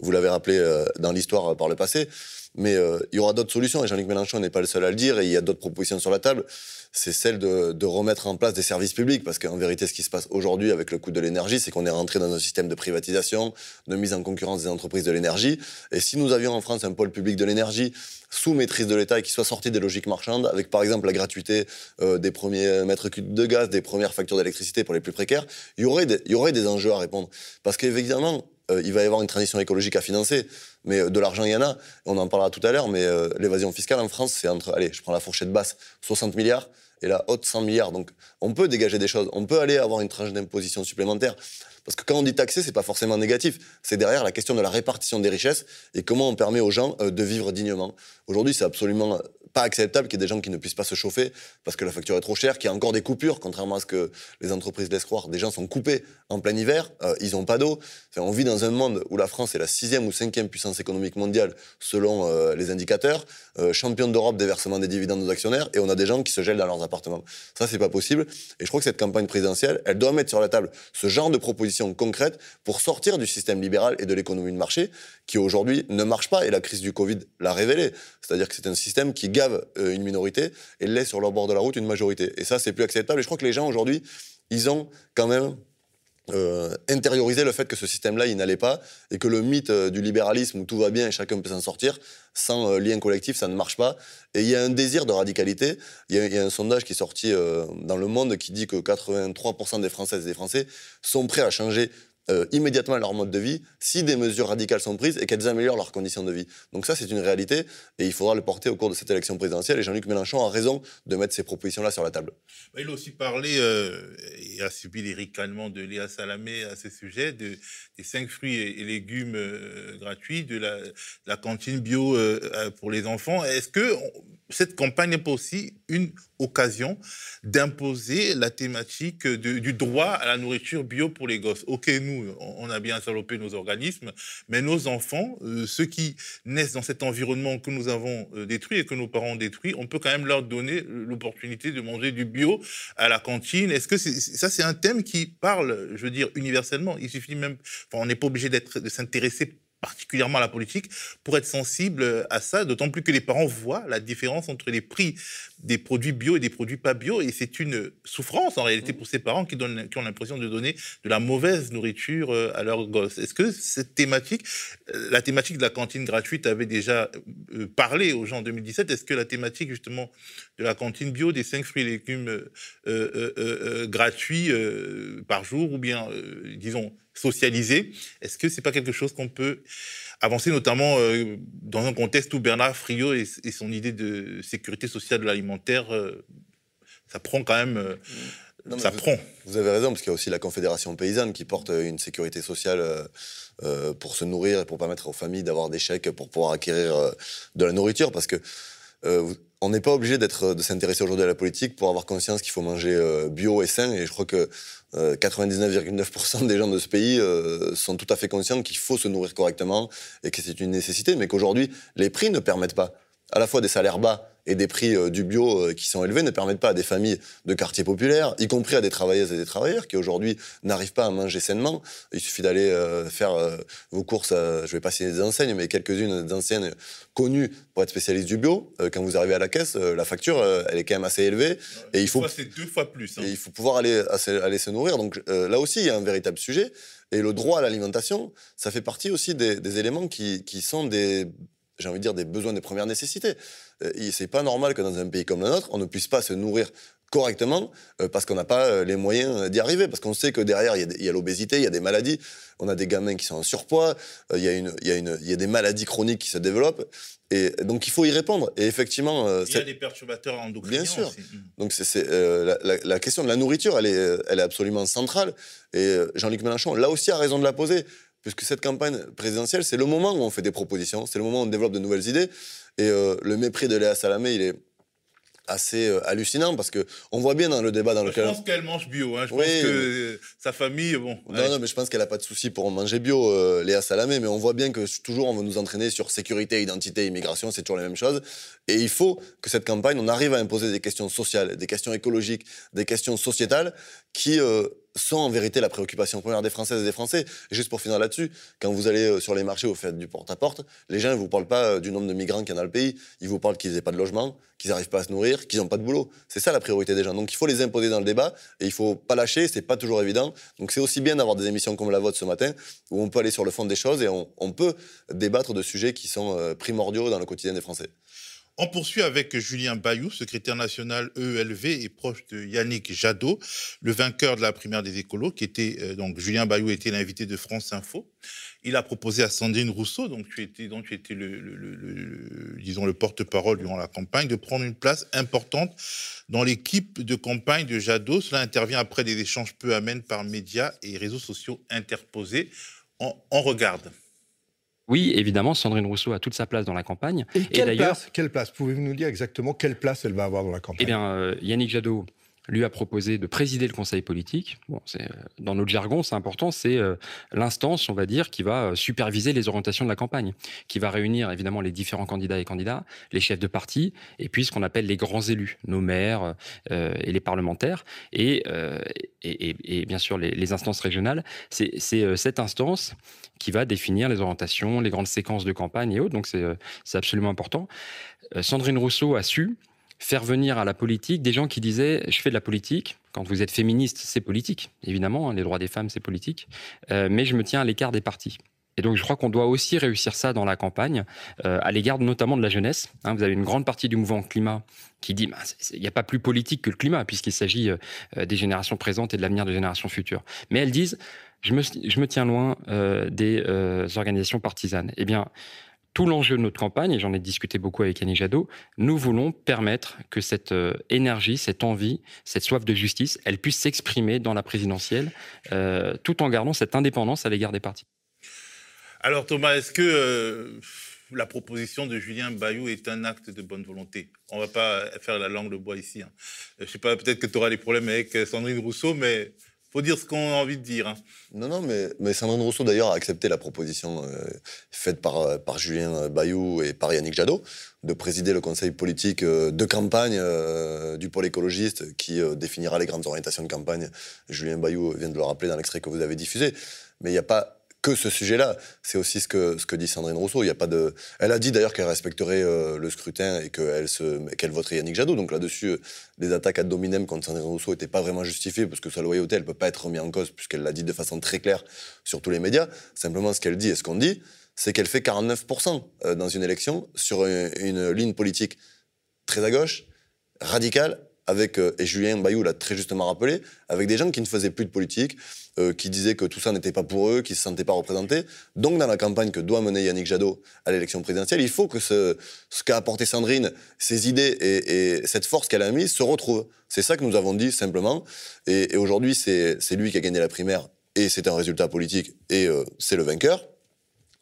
vous l'avez rappelé euh, dans l'histoire euh, par le passé. Mais euh, il y aura d'autres solutions, et Jean-Luc Mélenchon n'est pas le seul à le dire, et il y a d'autres propositions sur la table. C'est celle de, remettre en place des services publics, parce qu'en vérité, ce qui se passe aujourd'hui avec le coût de l'énergie, c'est qu'on est rentré dans un système de privatisation, de mise en concurrence des entreprises de l'énergie. Et si nous avions en France un pôle public de l'énergie sous maîtrise de l'État et qui soit sorti des logiques marchandes, avec par exemple la gratuité des premiers mètres cubes de gaz, des premières factures d'électricité pour les plus précaires, il y aurait des, il y aurait des enjeux à répondre. Parce qu'évidemment, euh, il va y avoir une transition écologique à financer, mais euh, de l'argent, il y en a. On en parlera tout à l'heure, mais euh, l'évasion fiscale en France, c'est entre, allez, je prends la fourchette basse, 60 milliards et la haute 100 milliards. Donc on peut dégager des choses, on peut aller avoir une tranche d'imposition supplémentaire. Parce que quand on dit taxer, c'est pas forcément négatif. C'est derrière la question de la répartition des richesses et comment on permet aux gens de vivre dignement. Aujourd'hui, c'est absolument pas acceptable qu'il y ait des gens qui ne puissent pas se chauffer parce que la facture est trop chère, qu'il y a encore des coupures, contrairement à ce que les entreprises laissent croire. Des gens sont coupés en plein hiver, euh, ils n'ont pas d'eau. on vit dans un monde où la France est la sixième ou cinquième puissance économique mondiale selon euh, les indicateurs, euh, championne d'Europe des versements des dividendes aux actionnaires, et on a des gens qui se gèlent dans leurs appartements. Ça, c'est pas possible. Et je crois que cette campagne présidentielle, elle doit mettre sur la table ce genre de propositions concrètes pour sortir du système libéral et de l'économie de marché qui aujourd'hui ne marche pas. Et la crise du Covid l'a révélé. C'est-à-dire que c'est un système qui euh, une minorité et laisse sur le bord de la route une majorité. Et ça, c'est plus acceptable. Et je crois que les gens aujourd'hui, ils ont quand même euh, intériorisé le fait que ce système-là, il n'allait pas, et que le mythe euh, du libéralisme où tout va bien et chacun peut s'en sortir, sans lien collectif, ça ne marche pas. Et il y a un désir de radicalité. Il y a, un sondage qui est sorti dans Le Monde qui dit que 83% des Françaises et des Français sont prêts à changer euh, immédiatement leur mode de vie si des mesures radicales sont prises et qu'elles améliorent leurs conditions de vie. Donc ça, c'est une réalité et il faudra le porter au cours de cette élection présidentielle. Et Jean-Luc Mélenchon a raison de mettre ces propositions-là sur la table. Il a aussi parlé euh, et a subi les ricanements de Léa Salamé à ce sujet de, des cinq fruits et, légumes euh, gratuits, de la, la, cantine bio pour les enfants. Est-ce que cette campagne n'est pas aussi une d'imposer la thématique du droit à la nourriture bio pour les gosses. Ok, nous, on a bien salopé nos organismes, mais nos enfants, euh, ceux qui naissent dans cet environnement que nous avons euh, détruit et que nos parents ont détruit, on peut quand même leur donner l'opportunité de manger du bio à la cantine. Est-ce que ça, c'est un thème qui parle, je veux dire, universellement? Il suffit même, on n'est pas obligé de s'intéresser particulièrement à la politique, pour être sensible à ça, d'autant plus que les parents voient la différence entre les prix des produits bio et des produits pas bio, et c'est une souffrance en réalité mmh. pour ces parents qui, donnent, qui ont l'impression de donner de la mauvaise nourriture euh, à leurs gosses. Est-ce que cette thématique, euh, la thématique de la cantine gratuite avait déjà euh, parlé aux gens en 2017 Est-ce que la thématique justement de la cantine bio, des 5 fruits et légumes gratuits par jour, ou bien, disons, socialisé. Est-ce que c'est pas quelque chose qu'on peut avancer, notamment euh, dans un contexte où Bernard Friot et, son idée de sécurité sociale de l'alimentaire, euh, ça prend quand même. Euh, ça vous, prend. Vous avez raison, parce qu'il y a aussi la Confédération paysanne qui porte une sécurité sociale pour se nourrir et pour permettre aux familles d'avoir des chèques pour pouvoir acquérir de la nourriture. Parce que on n'est pas obligé d'être, de s'intéresser aujourd'hui à la politique pour avoir conscience qu'il faut manger bio et sain. Et je crois que 99,9% euh, des gens de ce pays euh, sont tout à fait conscients qu'il faut se nourrir correctement et que c'est une nécessité, mais qu'aujourd'hui, les prix ne permettent pas à la fois des salaires bas et des prix euh, du bio euh, qui sont élevés ne permettent pas à des familles de quartiers populaires, y compris à des travailleuses et des travailleurs qui aujourd'hui n'arrivent pas à manger sainement. Il suffit d'aller euh, faire vos courses, je ne vais pas citer des enseignes, mais quelques-unes d'anciennes connues pour être spécialistes du bio. quand vous arrivez à la caisse, la facture, elle est quand même assez élevée. et il faut, c'est deux fois plus. Hein. Et il faut pouvoir aller, aller se nourrir. Donc là aussi, il y a un véritable sujet. Et le droit à l'alimentation, ça fait partie aussi des, des éléments qui, qui sont des, j'ai envie de dire, des besoins de première nécessité. Euh, c'est pas normal que dans un pays comme le nôtre, on ne puisse pas se nourrir correctement euh, parce qu'on n'a pas euh, les moyens d'y arriver. Parce qu'on sait que derrière, il y a, l'obésité, il y a des maladies. On a des gamins qui sont en surpoids, il y, a y y des maladies chroniques qui se développent. Et donc, il faut y répondre. Et effectivement. il y a des perturbateurs endocriniens. Bien sûr. Aussi. Mm. Donc, c'est, la, la, question de la nourriture, elle est, elle est absolument centrale. Et Jean-Luc Mélenchon, là aussi, a raison de la poser puisque cette campagne présidentielle, c'est le moment où on fait des propositions, c'est le moment où on développe de nouvelles idées. Et euh, le mépris de Léa Salamé, il est assez euh, hallucinant parce que on voit bien dans le débat dans lequel. Je pense qu'elle mange bio. Hein. Je pense que sa famille, bon. Non, non, mais je pense qu'elle a pas de souci pour manger bio, euh, Léa Salamé. Mais on voit bien que toujours on veut nous entraîner sur sécurité, identité, immigration, c'est toujours la même chose. Et il faut que cette campagne, on arrive à imposer des questions sociales, des questions écologiques, des questions sociétales qui sont en vérité la préoccupation première des Françaises et des Français. Juste pour finir là-dessus, quand vous allez euh, sur les marchés, vous faites du porte-à-porte, les gens ne vous parlent pas euh, du nombre de migrants qu'il y a dans le pays, ils vous parlent qu'ils n'aient pas de logement, qu'ils n'arrivent pas à se nourrir, qu'ils n'ont pas de boulot. C'est ça la priorité des gens. Donc il faut les imposer dans le débat et il faut pas lâcher, c'est pas toujours évident. Donc c'est aussi bien d'avoir des émissions comme la vôtre ce matin, où on peut aller sur le fond des choses et on, peut débattre de sujets qui sont euh, primordiaux dans le quotidien des Français. On poursuit avec Julien Bayou, secrétaire national EELV et proche de Yannick Jadot, le vainqueur de la primaire des écolos, qui était euh, donc Julien Bayou était l'invité de France Info. Il a proposé à Sandrine Rousseau, donc tu étais donc le, disons le porte-parole durant la campagne, de prendre une place importante dans l'équipe de campagne de Jadot. Cela intervient après des échanges peu amènes par médias et réseaux sociaux interposés. on regarde. Oui, évidemment, Sandrine Rousseau a toute sa place dans la campagne. Et, quelle, place, quelle place? Pouvez-vous nous dire exactement quelle place elle va avoir dans la campagne? Eh bien, euh, Yannick Jadot lui a proposé de présider le conseil politique. Bon, euh, dans notre jargon, c'est important, c'est euh, l'instance, on va dire, qui va euh, superviser les orientations de la campagne, qui va réunir évidemment les différents candidats et candidats, les chefs de parti, et puis ce qu'on appelle les grands élus, nos maires et les parlementaires, et, et, bien sûr les, les instances régionales. C'est cette instance qui va définir les orientations, les grandes séquences de campagne et autres, donc c'est absolument important. Sandrine Rousseau a su faire venir à la politique des gens qui disaient je fais de la politique. Quand vous êtes féministe, c'est politique, évidemment, hein, les droits des femmes, c'est politique, euh, mais je me tiens à l'écart des partis. Et donc je crois qu'on doit aussi réussir ça dans la campagne, euh, à l'égard notamment de la jeunesse. Hein. vous avez une grande partie du mouvement climat qui dit bah, il n'y a pas plus politique que le climat, puisqu'il s'agit euh, des générations présentes et de l'avenir des générations futures. Mais elles disent je me, je me tiens loin des organisations partisanes. Eh bien, tout l'enjeu de notre campagne, et j'en ai discuté beaucoup avec Annie Jadot, nous voulons permettre que cette euh, énergie, cette envie, cette soif de justice, elle puisse s'exprimer dans la présidentielle, euh, tout en gardant cette indépendance à l'égard des partis. Alors Thomas, est-ce que euh, la proposition de Julien Bayou est un acte de bonne volonté? On ne va pas faire la langue de bois ici. Hein. Je ne sais pas, peut-être que tu auras des problèmes avec Sandrine Rousseau, mais faut dire ce qu'on a envie de dire. Hein. Non, non, mais, mais Sandrine Rousseau, d'ailleurs, a accepté la proposition euh, faite par, euh, par Julien Bayou et par Yannick Jadot de présider le conseil politique euh, de campagne du pôle écologiste qui définira les grandes orientations de campagne. Julien Bayou vient de le rappeler dans l'extrait que vous avez diffusé. Mais il n'y a pas que ce sujet-là. C'est aussi ce que, ce que dit Sandrine Rousseau. Il y a pas de... Elle a dit d'ailleurs qu'elle respecterait euh, le scrutin et qu'elle se... qu'elle voterait Yannick Jadot. Donc là-dessus, euh, les attaques ad hominem contre Sandrine Rousseau n'étaient pas vraiment justifiées parce que sa loyauté, elle ne peut pas être remise en cause puisqu'elle l'a dit de façon très claire sur tous les médias. Simplement, ce qu'elle dit et ce qu'on dit, c'est qu'elle fait 49% euh, dans une élection sur une ligne politique très à gauche, radicale, avec, euh, et Julien Bayou l'a très justement rappelé, avec des gens qui ne faisaient plus de politique, euh, qui disaient que tout ça n'était pas pour eux, qui ne se sentaient pas représentés. Donc, dans la campagne que doit mener Yannick Jadot à l'élection présidentielle, il faut que ce, qu'a apporté Sandrine, ses idées et, cette force qu'elle a mise se retrouvent. C'est ça que nous avons dit simplement. Et, aujourd'hui, c'est lui qui a gagné la primaire et c'est un résultat politique et euh, c'est le vainqueur.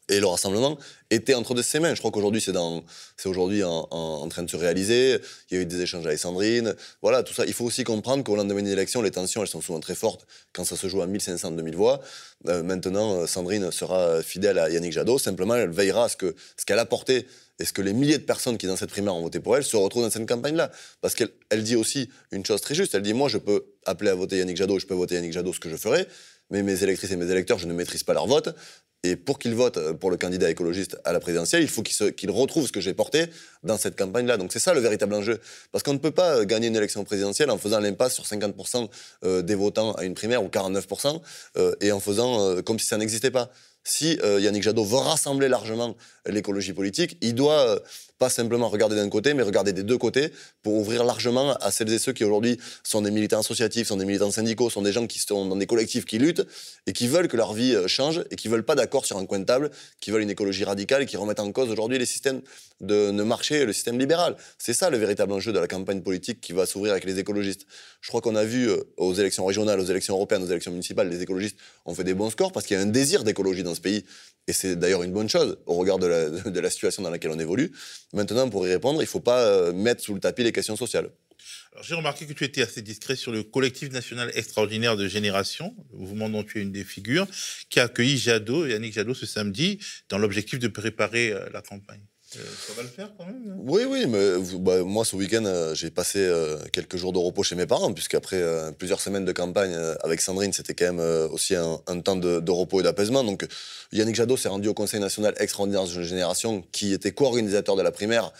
Et le rassemblement était entre de ses mains. Je crois qu'aujourd'hui, c'est, aujourd'hui en, train de se réaliser. Il y a eu des échanges avec Sandrine. Voilà, tout ça. Il faut aussi comprendre qu'au lendemain d'une élection, les tensions, elles sont souvent très fortes quand ça se joue à 1500, 2000 voix. Euh, maintenant, Sandrine sera fidèle à Yannick Jadot. Simplement, elle veillera à ce que ce qu'elle a porté est-ce que les milliers de personnes qui, dans cette primaire, ont voté pour elle, se retrouvent dans cette campagne-là Parce qu'elle elle dit aussi une chose très juste. Elle dit Moi, je peux appeler à voter Yannick Jadot, je peux voter Yannick Jadot, ce que je ferai, mais mes électrices et mes électeurs, je ne maîtrise pas leur vote. Et pour qu'ils votent euh, pour le candidat écologiste à la présidentielle, il faut qu'ils retrouvent ce que j'ai porté dans cette campagne-là. Donc c'est ça le véritable enjeu. Parce qu'on ne peut pas euh, gagner une élection présidentielle en faisant l'impasse sur 50% euh, des votants à une primaire ou 49% euh, et en faisant comme si ça n'existait pas. Si Yannick Jadot veut rassembler largement l'écologie politique, il doit pas simplement regarder d'un côté, mais regarder des deux côtés pour ouvrir largement à celles et ceux qui aujourd'hui sont des militants associatifs, sont des militants syndicaux, sont des gens qui sont dans des collectifs qui luttent et qui veulent que leur vie euh, change et qui veulent pas d'accord sur un coin de table, qui veulent une écologie radicale et qui remettent en cause aujourd'hui les systèmes de, de marché le système libéral. C'est ça le véritable enjeu de la campagne politique qui va s'ouvrir avec les écologistes. Je crois qu'on a vu euh, aux élections régionales, aux élections européennes, aux élections municipales, les écologistes ont fait des bons scores parce qu'il y a un désir d'écologie dans ce pays. Et c'est d'ailleurs une bonne chose au regard de la [LAUGHS] situation dans laquelle on évolue. Maintenant, pour y répondre, il ne faut pas euh, mettre sous le tapis les questions sociales. J'ai remarqué que tu étais assez discret sur le collectif national extraordinaire de génération, mouvement dont tu es une des figures, qui a accueilli Jadot, Yannick Jadot ce samedi, dans l'objectif de préparer euh, la campagne. Euh, ça va le faire quand même hein Oui, oui, mais bah, moi, ce week-end, euh, j'ai passé euh, quelques jours de repos chez mes parents, puisqu'après plusieurs semaines de campagne avec Sandrine, c'était quand même aussi un, temps de, de repos et d'apaisement. Donc, Yannick Jadot s'est rendu au Conseil national extraordinaire de génération, qui était co-organisateur de la primaire.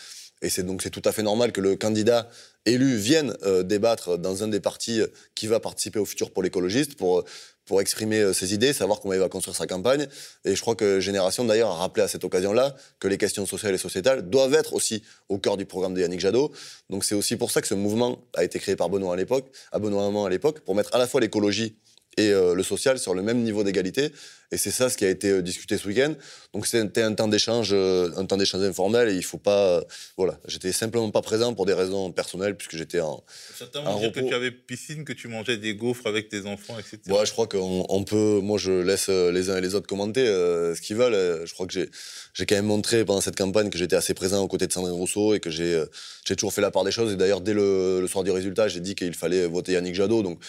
Et c'est donc c'est tout à fait normal que le candidat élu vienne euh, débattre dans un des partis euh, qui va participer au futur pour l'écologiste, pour, pour exprimer euh, ses idées, savoir comment il va construire sa campagne. Et je crois que Génération, d'ailleurs, a rappelé à cette occasion-là que les questions sociales et sociétales doivent être aussi au cœur du programme de Yannick Jadot. Donc c'est aussi pour ça que ce mouvement a été créé par Benoît à l'époque, à Benoît Hamon à l'époque, pour mettre à la fois l'écologie et euh, le social sur le même niveau d'égalité. Et c'est ça ce qui a été euh, discuté ce week-end. Donc c'était un temps d'échange, euh, un temps d'échange informel. Et il faut pas, voilà, j'étais simplement pas présent pour des raisons personnelles puisque j'étais en, Certains vont dire que tu avais piscine, que tu mangeais des gaufres avec tes enfants, etc. Ouais, je crois qu'on on peut. Moi, je laisse les uns et les autres commenter euh, ce qu'ils veulent. Je crois que j'ai, quand même montré pendant cette campagne que j'étais assez présent aux côtés de Sandrine Rousseau et que j'ai, j'ai toujours fait la part des choses. Et d'ailleurs, dès le, le soir du résultat, j'ai dit qu'il fallait voter Yannick Jadot. Donc,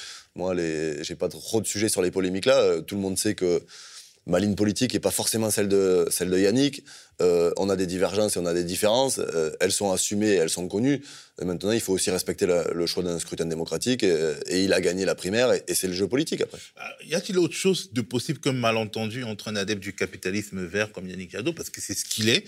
moi, j'ai pas trop de sujets sur les polémiques là. Euh, Tout le monde sait que ma ligne politique n'est pas forcément celle de, celle de Yannick. Euh, on a des divergences et on a des différences. Euh, elles sont assumées, elles sont connues. Maintenant, il faut aussi respecter le choix d'un scrutin démocratique. Et, et il a gagné la primaire et, c'est le jeu politique après. Ah, Y a-t-il autre chose de possible comme malentendu entre un adepte du capitalisme vert comme Yannick Jadot, parce que c'est ce qu'il est,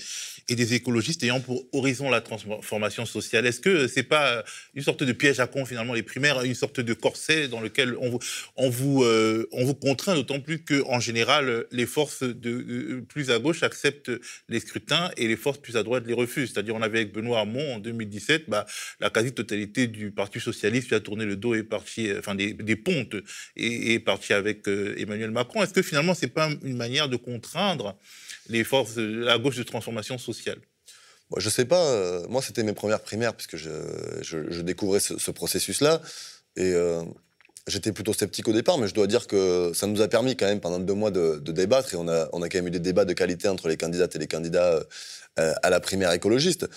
et des écologistes ayant pour horizon la transformation sociale? Est-ce que c'est pas euh, une sorte de piège à con finalement les primaires, une sorte de corset dans lequel on vous, on vous, euh, on vous contraint, d'autant plus que en général les forces de- plus à gauche acceptent les scrutins et les forces plus à droite les refusent. C'est-à-dire on avait avec Benoît Hamon en 2017, bah, la quasi-totalité du Parti socialiste lui a tourné le dos et parti, euh, enfin des, des pontes et est parti avec euh, Emmanuel Macron. Est-ce que finalement c'est pas une manière de contraindre les forces la gauche de transformation sociale? Moi, je sais pas. euh, moi, c'était mes premières primaires puisque je, je, découvrais ce, ce processus-là. Et j'étais plutôt sceptique au départ, mais je dois dire que ça nous a permis quand même pendant deux mois de, débattre. Et on a, on a quand même eu des débats de qualité entre les candidates et les candidats euh, à la primaire écologiste.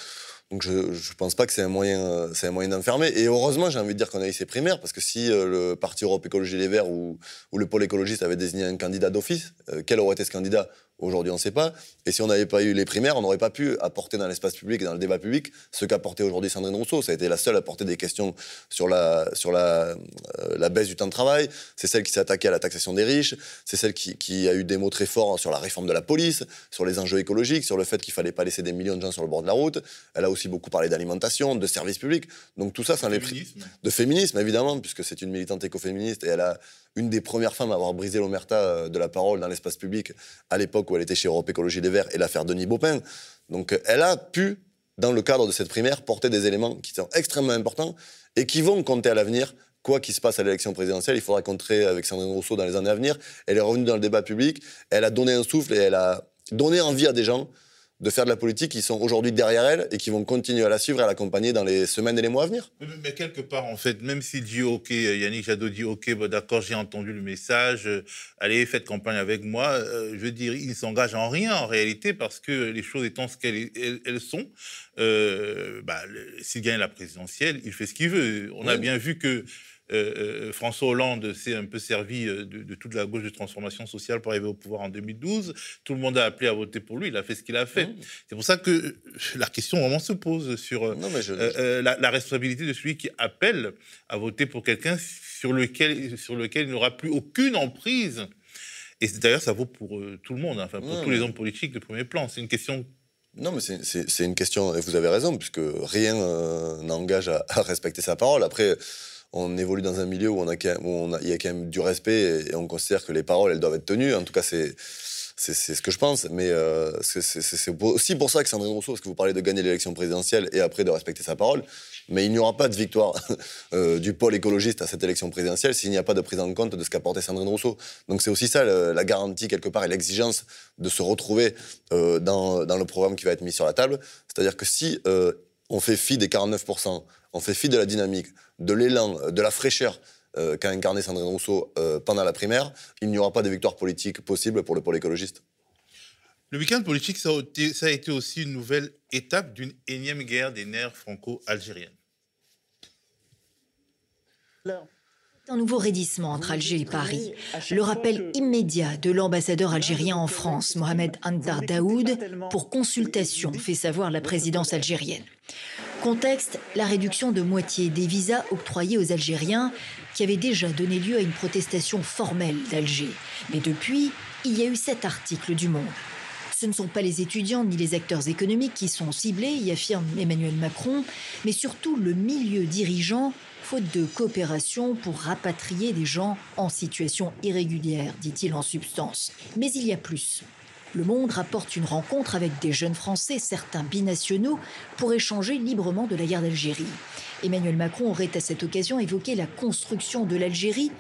Donc je ne pense pas que c'est un moyen, euh, moyen d'enfermer. Et heureusement, j'ai envie de dire qu'on a eu ces primaires, parce que si euh, le Parti Europe Écologie Les Verts ou, le pôle écologiste avait désigné un candidat d'office, euh, quel aurait été ce candidat? Aujourd'hui, on ne sait pas. Et si on n'avait pas eu les primaires, on n'aurait pas pu apporter dans l'espace public et dans le débat public ce qu'a porté aujourd'hui Sandrine Rousseau. Ça a été la seule à porter des questions sur la, sur la, euh, la baisse du temps de travail. C'est celle qui s'est attaquée à la taxation des riches. C'est celle qui, qui a eu des mots très forts sur la réforme de la police, sur les enjeux écologiques, sur le fait qu'il fallait pas laisser des millions de gens sur le bord de la route. Elle a aussi beaucoup parlé d'alimentation, de services publics. Donc tout ça, ça en est pris de féminisme, évidemment, puisque c'est une militante écoféministe et elle a une des premières femmes à avoir brisé l'omerta euh, de la parole dans l'espace public à l'époque où elle était chez Europe Écologie Les Verts et l'affaire Denis Baupin. Donc euh, elle a pu, dans le cadre de cette primaire, porter des éléments qui sont extrêmement importants et qui vont compter à l'avenir. Quoi qu'il se passe à l'élection présidentielle, il faudra contrer avec Sandrine Rousseau dans les années à venir. Elle est revenue dans le débat public, elle a donné un souffle et elle a donné envie à des gens de faire de la politique qui sont aujourd'hui derrière elle et qui vont continuer à la suivre et à l'accompagner dans les semaines et les mois à venir. Mais, mais quelque part, en fait, même s'il dit OK, euh, Yannick Jadot dit OK, bah, d'accord, j'ai entendu le message, euh, allez, faites campagne avec moi, euh, je veux dire, il ne s'engage en rien en réalité parce que les choses étant ce qu'elles elles- elles sont, euh, bah, s'il gagne la présidentielle, il fait ce qu'il veut. On a bien vu que euh, François Hollande s'est un peu servi de, de, toute la gauche de transformation sociale pour arriver au pouvoir en 2012. Tout le monde a appelé à voter pour lui. Il a fait ce qu'il a fait. C'est pour ça que la question vraiment se pose sur la, la, responsabilité de celui qui appelle à voter pour quelqu'un sur lequel, sur lequel il n'aura plus aucune emprise. Et d'ailleurs, ça vaut pour tout le monde, hein, enfin pour tous les hommes politiques de premier plan. C'est une question non, mais c'est une question, et vous avez raison, puisque rien euh, n'engage à, respecter sa parole. Après, on évolue dans un milieu où, on il y a quand même du respect et, on considère que les paroles, elles doivent être tenues. En tout cas, c'est c'est ce que je pense. Mais euh, c'est aussi pour ça que Sandrine Rousseau, parce que vous parlez de gagner l'élection présidentielle et après de respecter sa parole, mais il n'y aura pas de victoire [LAUGHS] euh, du pôle écologiste à cette élection présidentielle s'il n'y a pas de prise en compte de ce qu'a porté Sandrine Rousseau. Donc c'est aussi ça la garantie quelque part et l'exigence de se retrouver euh, dans, dans, le programme qui va être mis sur la table. C'est-à-dire que si on fait fi des 49%, on fait fi de la dynamique, de l'élan, de la fraîcheur qu'a incarné Sandrine Rousseau pendant la primaire, il n'y aura pas de victoire politique possible pour le pôle écologiste. Le week-end politique, ça a, été, aussi une nouvelle étape d'une énième guerre des nerfs franco-algériennes. Un nouveau raidissement entre Alger et Paris. Le rappel immédiat de l'ambassadeur algérien en France, Mohamed Andar Daoud, pour consultation, fait savoir la présidence algérienne. Contexte, la réduction de moitié des visas octroyés aux Algériens, qui avait déjà donné lieu à une protestation formelle d'Alger. Mais depuis, il y a eu cet article du Monde. Ce ne sont pas les étudiants ni les acteurs économiques qui sont ciblés, y affirme Emmanuel Macron, mais surtout le milieu dirigeant, faute de coopération pour rapatrier des gens en situation irrégulière, dit-il en substance. Mais il y a plus. Le Monde rapporte une rencontre avec des jeunes Français, certains binationaux, pour échanger librement de la guerre d'Algérie. Emmanuel Macron aurait à cette occasion évoqué la construction de l'Algérie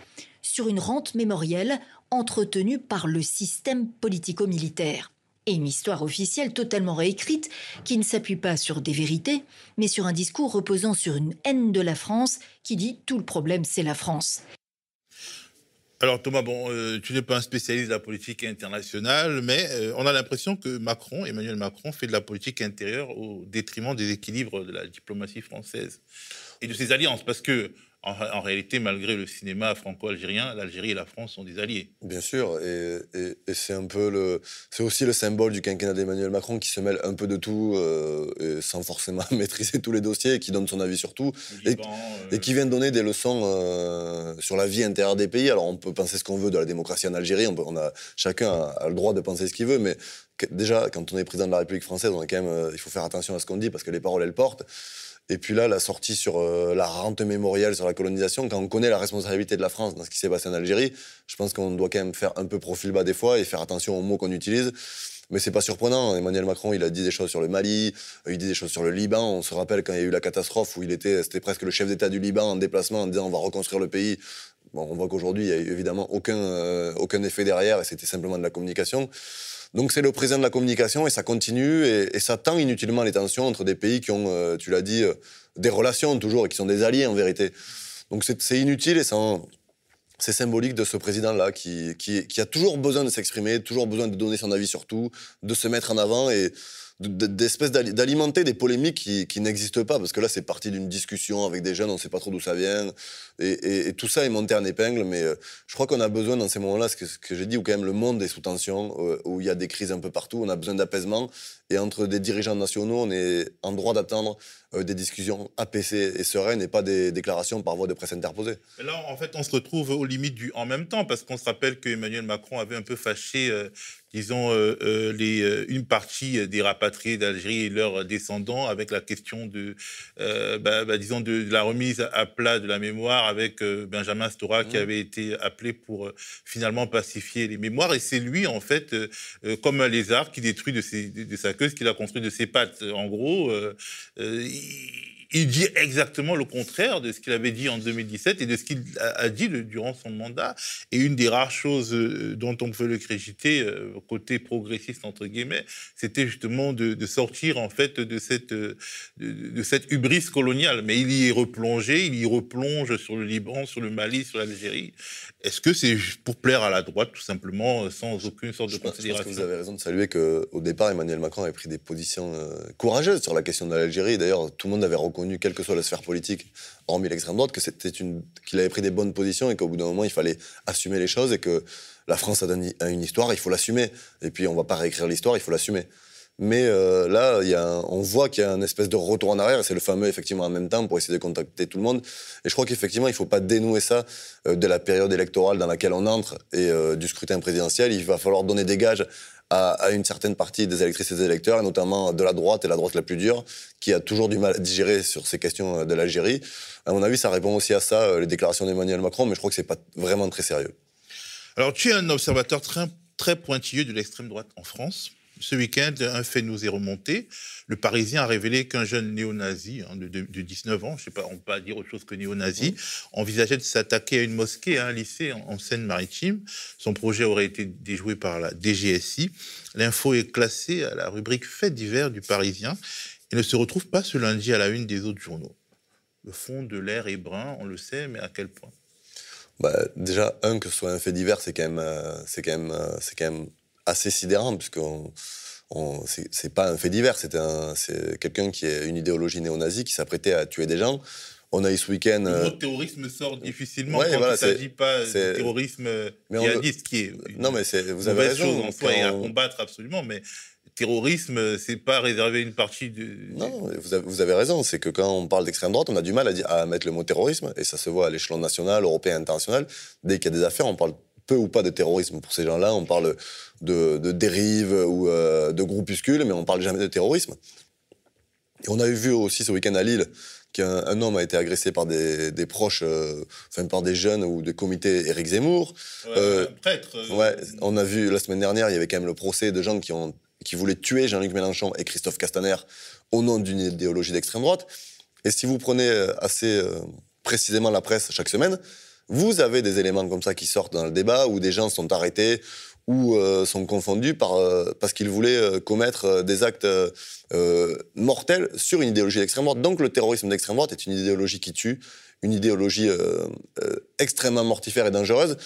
sur une rente mémorielle entretenue par le système politico-militaire et une histoire officielle totalement réécrite qui ne s'appuie pas sur des vérités, mais sur un discours reposant sur une haine de la France qui dit tout le problème c'est la France. Alors Thomas, bon, euh, tu n'es pas un spécialiste de la politique internationale, mais euh, on a l'impression que Macron, Emmanuel Macron, fait de la politique intérieure au détriment des équilibres de la diplomatie française et de ses alliances, parce que en, réalité, malgré le cinéma franco-algérien, l'Algérie et la France sont des alliés. Bien sûr, et, c'est un peu le, c'est aussi le symbole du quinquennat d'Emmanuel Macron qui se mêle un peu de tout, euh, sans forcément [LAUGHS] maîtriser tous les dossiers, qui donne son avis sur tout, et, euh, qui vient donner des leçons euh, sur la vie intérieure des pays. Alors on peut penser ce qu'on veut de la démocratie en Algérie, on, a chacun a, le droit de penser ce qu'il veut, mais déjà quand on est président de la République française, on a quand même, il faut faire attention à ce qu'on dit parce que les paroles elles portent. Et puis là, la sortie sur euh, la rente mémorielle sur la colonisation, quand on connaît la responsabilité de la France dans ce qui s'est passé en Algérie, je pense qu'on doit quand même faire un peu profil bas des fois et faire attention aux mots qu'on utilise. Mais c'est pas surprenant. Emmanuel Macron, il a dit des choses sur le Mali, euh, il dit des choses sur le Liban. On se rappelle quand il y a eu la catastrophe où il était, c'était presque le chef d'État du Liban en déplacement en disant on va reconstruire le pays. Bon, on voit qu'aujourd'hui, il y a évidemment aucun, euh, aucun effet derrière et c'était simplement de la communication. Donc c'est le président de la communication et ça continue et, ça tend inutilement les tensions entre des pays qui ont, euh, tu l'as dit, euh, des relations toujours et qui sont des alliés en vérité. Donc c'est inutile et c'est symbolique de ce président-là qui, qui, a toujours besoin de s'exprimer, toujours besoin de donner son avis sur tout, de se mettre en avant et d'espèces d'alimenter des polémiques qui, n'existent pas, parce que là, c'est parti d'une discussion avec des jeunes, on ne sait pas trop d'où ça vient, et, tout ça est monté en épingle, mais euh, je crois qu'on a besoin dans ces moments-là, ce que, j'ai dit, où quand même le monde est sous tension, euh, où il y a des crises un peu partout, on a besoin d'apaisement, et entre des dirigeants nationaux, on est en droit d'attendre euh, des discussions apaisées et sereines et pas des déclarations par voie de presse interposée. là, en fait, on se retrouve aux limites du en même temps, parce qu'on se rappelle que Emmanuel Macron avait un peu fâché, disons, euh, les, une partie des rapatriés d'Algérie et leurs descendants avec la question de, bah, bah, disons, de, la remise à plat de la mémoire avec Benjamin Stora qui mmh. avait été appelé pour finalement pacifier les mémoires. Et c'est lui, en fait, comme un lézard qui détruit de, ses, de sa que ce qu'il a construit de ses pattes. En gros, euh, euh, il dit exactement le contraire de ce qu'il avait dit en 2017 et de ce qu'il a, dit durant son mandat. Et une des rares choses euh, dont on peut le créditer, euh, côté progressiste entre guillemets, c'était justement de, sortir en fait de cette, de, cette hubris coloniale. Mais il y est replongé, il y replonge sur le Liban, sur le Mali, sur l'Algérie. Est-ce que c'est pour plaire à la droite, tout simplement, sans aucune sorte de considération que Vous avez raison de saluer qu'au départ, Emmanuel Macron avait pris des positions euh, courageuses sur la question de l'Algérie. D'ailleurs, tout le monde avait reconnu reconnu, quelle que soit la sphère politique, hormis l'extrême droite, que c'était qu'il avait pris des bonnes positions et qu'au bout d'un moment, il fallait assumer les choses et que la France a, une histoire, il faut l'assumer. Et puis, on va pas réécrire l'histoire, il faut l'assumer. Mais euh, là, y a on voit qu'il y a un espèce de retour en arrière. C'est le fameux, effectivement, en même temps pour essayer de contacter tout le monde. Et je crois qu'effectivement, il ne faut pas dénouer ça euh, de la période électorale dans laquelle on entre et euh, du scrutin présidentiel. Il va falloir donner des gages à, une certaine partie des électrices et des électeurs, et notamment de la droite et la droite la plus dure, qui a toujours du mal à digérer sur ces questions de l'Algérie. À mon avis, ça répond aussi à ça, les déclarations d'Emmanuel Macron, mais je crois que c'est pas vraiment très sérieux. Alors, tu es un observateur très, très pointilleux de l'extrême droite en France. Ce week-end, un fait nous est remonté. Le Parisien a révélé qu'un jeune néo-nazi hein, de, de, de, 19 ans, je sais pas, on peut pas dire autre chose que néo-nazi, mmh. envisageait de s'attaquer à une mosquée, à un lycée en, en Seine-Maritime. Son projet aurait été déjoué par la DGSI. L'info est classée à la rubrique Faits divers du Parisien et ne se retrouve pas ce lundi à la une des autres journaux. Le fond de l'air est brun, on le sait, mais à quel point? Bah, Déjà, un, que ce soit un fait divers, c'est quand même, euh, c'est quand même, euh, c'est quand même assez sidérant, puisque c'est pas un fait divers, c'est quelqu'un qui a une idéologie néo-nazie qui s'apprêtait à tuer des gens. On a eu ce week-end. Le mot terrorisme sort difficilement ouais, quand voilà, il ne s'agit pas de terrorisme djihadiste, qui est non, mais vous avez raison, chose en soi et à combattre absolument, mais terrorisme, c'est pas réservé une partie de. Non, vous avez, vous avez raison. C'est que quand on parle d'extrême droite, on a du mal à, dire, à mettre le mot terrorisme, et ça se voit à l'échelon national, européen, international. Dès qu'il y a des affaires, on parle peu ou pas de terrorisme pour ces gens-là. On parle de, de dérives ou euh, de groupuscules, mais on parle jamais de terrorisme. Et on a vu aussi ce week-end à Lille qu'un un homme a été agressé par des, des proches, euh, enfin par des jeunes ou des comités Éric Zemmour. Ouais, euh, prêtre. Ouais, on a vu la semaine dernière, il y avait quand même le procès de gens qui, ont, qui voulaient tuer Jean-Luc Mélenchon et Christophe Castaner au nom d'une idéologie d'extrême droite. Et si vous prenez assez précisément la presse chaque semaine, vous avez des éléments comme ça qui sortent dans le débat où des gens sont arrêtés ou euh, sont confondus par, euh, parce qu'ils voulaient euh, commettre des actes mortels sur une idéologie d'extrême droite. Donc le terrorisme d'extrême droite est une idéologie qui tue, une idéologie extrêmement mortifère et dangereuse.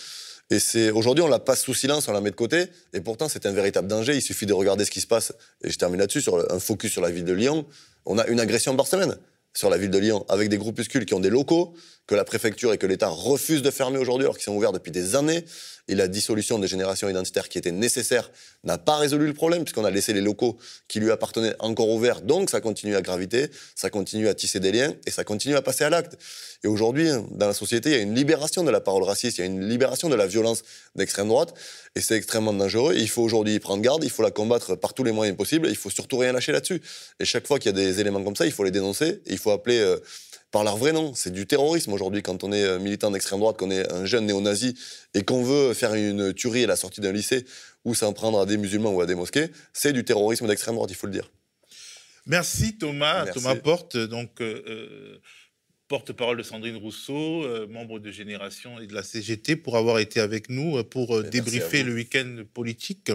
Et c'est aujourd'hui, on la passe sous silence, on la met de côté, et pourtant c'est un véritable danger. Il suffit de regarder ce qui se passe. Et je termine là-dessus sur un focus sur la ville de Lyon. On a une agression par semaine sur la ville de Lyon avec des groupuscules qui ont des locaux, que la préfecture et que l'État refusent de fermer aujourd'hui alors qu'ils sont ouverts depuis des années. Et la dissolution des générations identitaires qui était nécessaire n'a pas résolu le problème puisqu'on a laissé les locaux qui lui appartenaient encore ouverts. Donc ça continue à graviter, ça continue à tisser des liens et ça continue à passer à l'acte. Et aujourd'hui, dans la société, il y a une libération de la parole raciste, il y a une libération de la violence d'extrême droite et c'est extrêmement dangereux. il faut aujourd'hui y prendre garde, il faut la combattre par tous les moyens possibles et il faut surtout rien lâcher là-dessus. Et chaque fois qu'il y a des éléments comme ça, il faut les dénoncer il faut appeler euh, par leur vrai nom. C'est du terrorisme aujourd'hui quand on est euh, militant d'extrême droite, qu'on est un jeune néo-nazi et qu'on veut faire une tuerie à la sortie d'un lycée ou s'en prendre à des musulmans ou à des mosquées. C'est du terrorisme d'extrême droite, il faut le dire. Merci Thomas. Merci. Thomas Porte, donc. Euh, euh porte-parole de Sandrine Rousseau, euh, membre de Génération et de la CGT, pour avoir été avec nous pour euh, débriefer le week-end politique.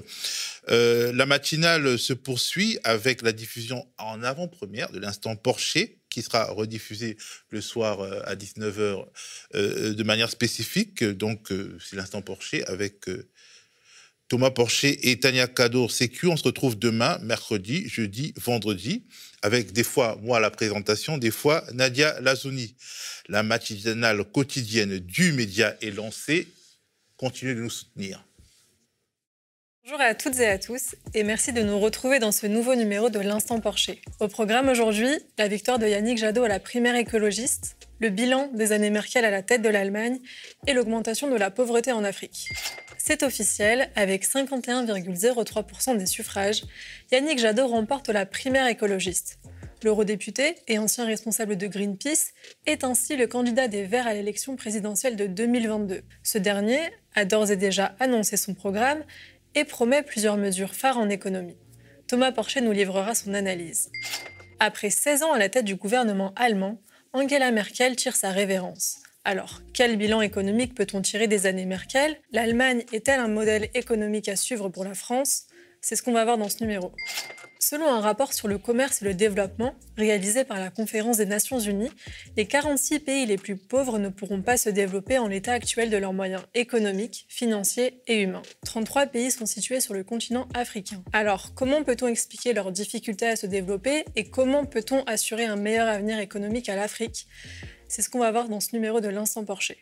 La matinale se poursuit avec la diffusion en avant-première de l'instant Porcher, qui sera rediffusé le soir à 19h de manière spécifique. Donc, c'est l'instant Porcher avec Thomas Porcher et Tania Cadour Sécu. On se retrouve demain, mercredi, jeudi, vendredi, avec des fois moi la présentation, des fois Nadia Lazouni. La matinale quotidienne du média est lancée. Continuez de nous soutenir. Bonjour à toutes et à tous et merci de nous retrouver dans ce nouveau numéro de l'Instant Porcher. Au programme aujourd'hui, la victoire de Yannick Jadot à la primaire écologiste, le bilan des années Merkel à la tête de l'Allemagne et l'augmentation de la pauvreté en Afrique. C'est officiel, avec 51,03% des suffrages, Yannick Jadot remporte la primaire écologiste. L'eurodéputé et ancien responsable de Greenpeace est ainsi le candidat des Verts à l'élection présidentielle de 2022. Ce dernier a d'ores et déjà annoncé son programme et promet plusieurs mesures phares en économie. Thomas Porcher nous livrera son analyse. Après 16 ans à la tête du gouvernement allemand, Angela Merkel tire sa révérence. Alors, quel bilan économique peut-on tirer des années Merkel? L'Allemagne est-elle un modèle économique à suivre pour la France? C'est ce qu'on va voir dans ce numéro. Selon un rapport sur le commerce et le développement réalisé par la Conférence des Nations Unies, les 46 pays les plus pauvres ne pourront pas se développer en l'état actuel de leurs moyens économiques, financiers et humains. 33 pays sont situés sur le continent africain. Alors, comment peut-on expliquer leurs difficultés à se développer et comment peut-on assurer un meilleur avenir économique à l'Afrique? C'est ce qu'on va voir dans ce numéro de l'Instant Porcher.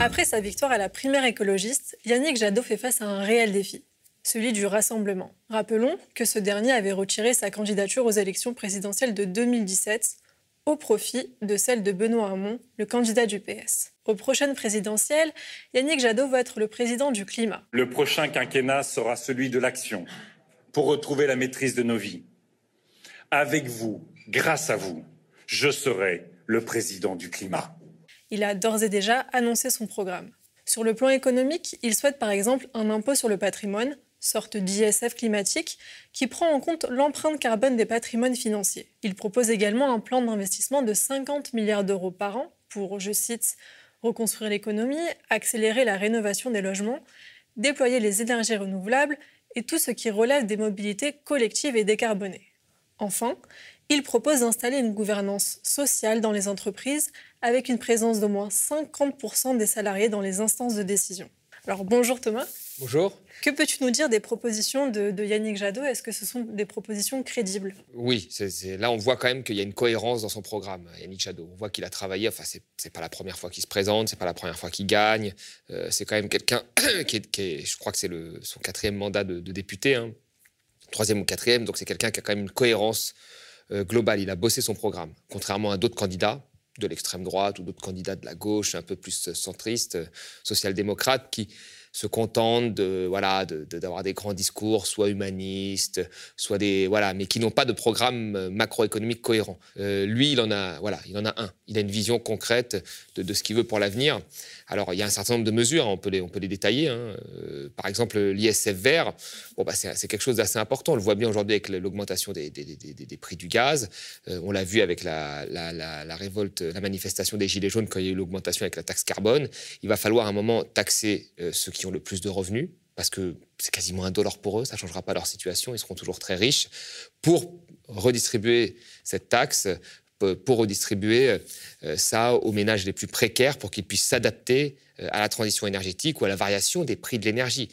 Après sa victoire à la primaire écologiste, Yannick Jadot fait face à un réel défi, celui du rassemblement. Rappelons que ce dernier avait retiré sa candidature aux élections présidentielles de 2017 au profit de celle de Benoît Hamon, le candidat du PS. Aux prochaines présidentielles, Yannick Jadot va être le président du climat. Le prochain quinquennat sera celui de l'action pour retrouver la maîtrise de nos vies. Avec vous, grâce à vous, je serai le président du climat il a d'ores et déjà annoncé son programme. Sur le plan économique, il souhaite par exemple un impôt sur le patrimoine, sorte d'ISF climatique, qui prend en compte l'empreinte carbone des patrimoines financiers. Il propose également un plan d'investissement de 50 milliards d'euros par an pour, je cite, reconstruire l'économie, accélérer la rénovation des logements, déployer les énergies renouvelables et tout ce qui relève des mobilités collectives et décarbonées. Enfin, il propose d'installer une gouvernance sociale dans les entreprises avec une présence d'au moins 50% des salariés dans les instances de décision. Alors bonjour Thomas. Bonjour. Que peux-tu nous dire des propositions de, Yannick Jadot? Est-ce que ce sont des propositions crédibles? Oui, là on voit quand même qu'il y a une cohérence dans son programme, Yannick Jadot. On voit qu'il a travaillé, enfin c'est pas la première fois qu'il se présente, c'est pas la première fois qu'il gagne, euh, c'est quand même quelqu'un [COUGHS] qui, est, je crois que c'est son quatrième mandat de, député, hein. troisième ou quatrième, donc c'est quelqu'un qui a quand même une cohérence euh, globale. Il a bossé son programme, contrairement à d'autres candidats de l'extrême droite ou d'autres candidats de la gauche un peu plus centristes, euh, social-démocrates, qui se contentent de voilà d'avoir des grands discours, soit humanistes, soit des voilà, mais qui n'ont pas de programme euh, macroéconomique cohérent. Euh, lui, il en a voilà, il en a un. Il a une vision concrète de, ce qu'il veut pour l'avenir. Alors, il y a un certain nombre de mesures, hein, on peut les on peut les détailler. Hein. Euh, par exemple, l'ISF vert, bon bah c'est quelque chose d'assez important. On le voit bien aujourd'hui avec l'augmentation des, des, des, prix du gaz. on l'a vu avec la, la, la, révolte, la manifestation des gilets jaunes quand il y a eu l'augmentation avec la taxe carbone. Il va falloir à un moment taxer ceux qui ont le plus de revenus, parce que c'est quasiment un dollar pour eux, ça ne changera pas leur situation, ils seront toujours très riches, pour redistribuer cette taxe, pour redistribuer euh, ça aux ménages les plus précaires, pour qu'ils puissent s'adapter euh, à la transition énergétique ou à la variation des prix de l'énergie.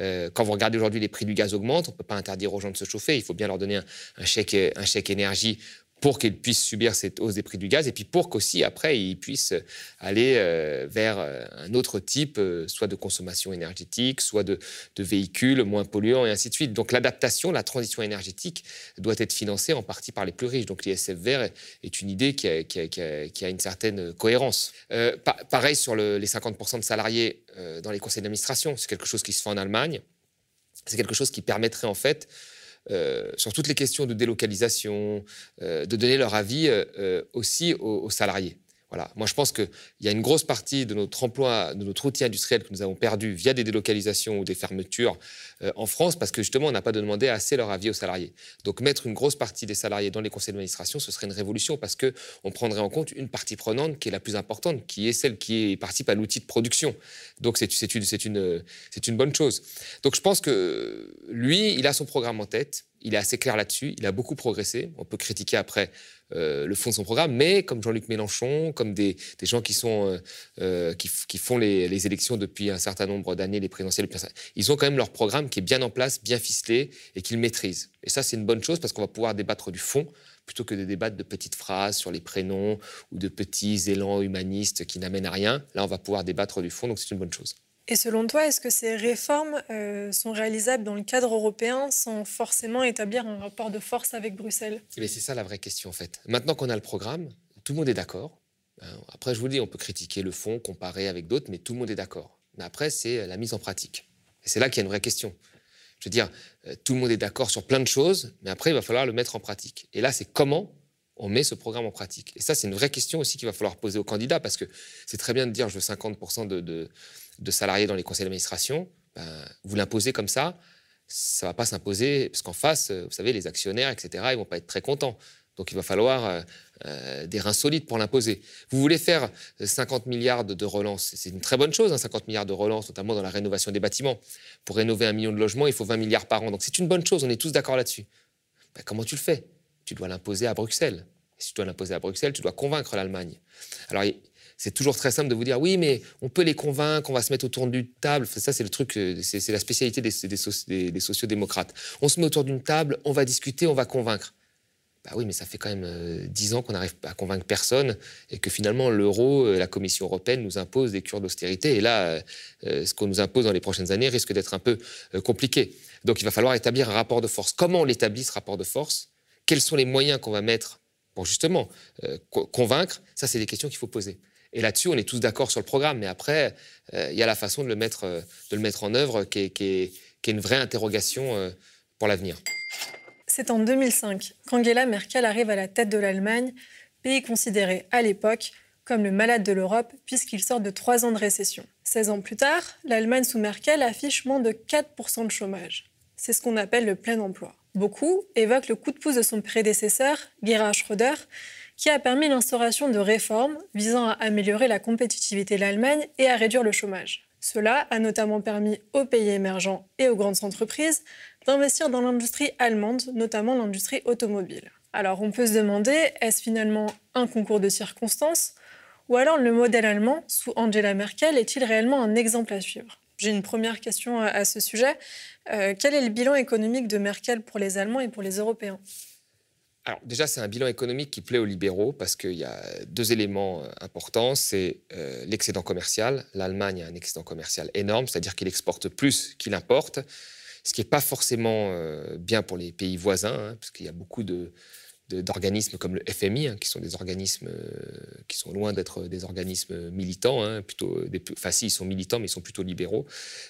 Euh, quand vous regardez aujourd'hui les prix du gaz augmentent, on ne peut pas interdire aux gens de se chauffer, il faut bien leur donner un chèque, un chèque énergie pour qu'ils puissent subir cette hausse des prix du gaz et puis pour qu'aussi après ils puissent aller euh, vers euh, un autre type, euh, soit de consommation énergétique, soit de, véhicules moins polluants et ainsi de suite. Donc l'adaptation, la transition énergétique doit être financée en partie par les plus riches. Donc l'ISF vert est une idée qui a, une certaine cohérence. pareil sur les 50% de salariés dans les conseils d'administration, c'est quelque chose qui se fait en Allemagne. C'est quelque chose qui permettrait en fait euh, sur toutes les questions de délocalisation, euh, de donner leur avis euh, aussi aux, salariés. Voilà. Moi, je pense qu'il y a une grosse partie de notre emploi, de notre outil industriel que nous avons perdu via des délocalisations ou des fermetures en France, parce que justement, on n'a pas demandé assez leur avis aux salariés. Donc, mettre une grosse partie des salariés dans les conseils d'administration, ce serait une révolution, parce qu'on prendrait en compte une partie prenante qui est la plus importante, qui est celle qui participe à l'outil de production. Donc, c'est une bonne chose. Donc, je pense que lui, il a son programme en tête il est assez clair là-dessus, il a beaucoup progressé. On peut critiquer après euh, le fond de son programme, mais comme Jean-Luc Mélenchon, comme des, gens qui, sont, euh, euh, qui, font les, élections depuis un certain nombre d'années, les présidentielles, ils ont quand même leur programme qui est bien en place, bien ficelé et qu'ils maîtrisent. Et ça, c'est une bonne chose parce qu'on va pouvoir débattre du fond plutôt que de débattre de petites phrases sur les prénoms ou de petits élans humanistes qui n'amènent à rien. Là, on va pouvoir débattre du fond, donc c'est une bonne chose. Et selon toi, est-ce que ces réformes euh, sont réalisables dans le cadre européen sans forcément établir un rapport de force avec Bruxelles? Eh C'est ça la vraie question en fait. Maintenant qu'on a le programme, tout le monde est d'accord. Hein. Après, je vous dis, on peut critiquer le fond, comparer avec d'autres, mais tout le monde est d'accord. Mais après, c'est la mise en pratique. Et c'est là qu'il y a une vraie question. Je veux dire, euh, tout le monde est d'accord sur plein de choses, mais après, il va falloir le mettre en pratique. Et là, c'est comment on met ce programme en pratique? Et ça, c'est une vraie question aussi qu'il va falloir poser aux candidats, parce que c'est très bien de dire je veux 50% de, de salariés dans les conseils d'administration, ben, vous l'imposez comme ça, ça va pas s'imposer, parce qu'en face, vous savez, les actionnaires, etc., ils vont pas être très contents. Donc il va falloir euh, euh, des reins solides pour l'imposer. Vous voulez faire 50 milliards de, relance, c'est une très bonne chose, 50 hein, milliards de relance, notamment dans la rénovation des bâtiments. Pour rénover un million de logements, il faut 20 milliards par an. Donc c'est une bonne chose, on est tous d'accord là-dessus. Ben, comment tu le fais? Tu dois l'imposer à Bruxelles. Si tu dois l'imposer à Bruxelles, tu dois convaincre l'Allemagne. Alors c'est toujours très simple de vous dire oui, mais on peut les convaincre, on va se mettre autour d'une table. Ça, c'est le truc, euh, c'est la spécialité des, des, sociodémocrates. On se met autour d'une table, on va discuter, on va convaincre. Bah oui, mais ça fait quand même euh, dix ans qu'on n'arrive à convaincre personne et que finalement l'euro, euh, la Commission européenne nous impose des cures d'austérité. Et là, ce qu'on nous impose dans les prochaines années risque d'être un peu compliqué. Donc il va falloir établir un rapport de force. Comment on l'établit ce rapport de force? Quels sont les moyens qu'on va mettre pour justement convaincre? Ça, c'est des questions qu'il faut poser. Et là-dessus, on est tous d'accord sur le programme. Mais après, il y a la façon de le mettre, de le mettre en œuvre qui est, une vraie interrogation pour l'avenir. C'est en 2005 qu'Angela Merkel arrive à la tête de l'Allemagne, pays considéré à l'époque comme le malade de l'Europe puisqu'il sort de trois ans de récession. 16 ans plus tard, l'Allemagne sous Merkel affiche moins de 4% de chômage. C'est ce qu'on appelle le plein emploi. Beaucoup évoquent le coup de pouce de son prédécesseur, Gerhard Schröder, qui a permis l'instauration de réformes visant à améliorer la compétitivité de l'Allemagne et à réduire le chômage. Cela a notamment permis aux pays émergents et aux grandes entreprises d'investir dans l'industrie allemande, notamment l'industrie automobile. Alors on peut se demander, est-ce finalement un concours de circonstances ou alors le modèle allemand sous Angela Merkel est-il réellement un exemple à suivre? J'ai une première question à ce sujet. Euh, quel est le bilan économique de Merkel pour les Allemands et pour les Européens? Alors déjà, c'est un bilan économique qui plaît aux libéraux parce qu'il y a deux éléments euh, importants. C'est euh, l'excédent commercial. L'Allemagne a un excédent commercial énorme, c'est-à-dire qu'il exporte plus qu'il importe ce qui n'est pas forcément euh, bien pour les pays voisins, hein, parce qu'il y a beaucoup de, d'organismes comme le FMI, hein, qui sont des organismes euh, qui sont loin d'être des organismes militants, hein, plutôt des, enfin si, ils sont militants, mais ils sont plutôt libéraux,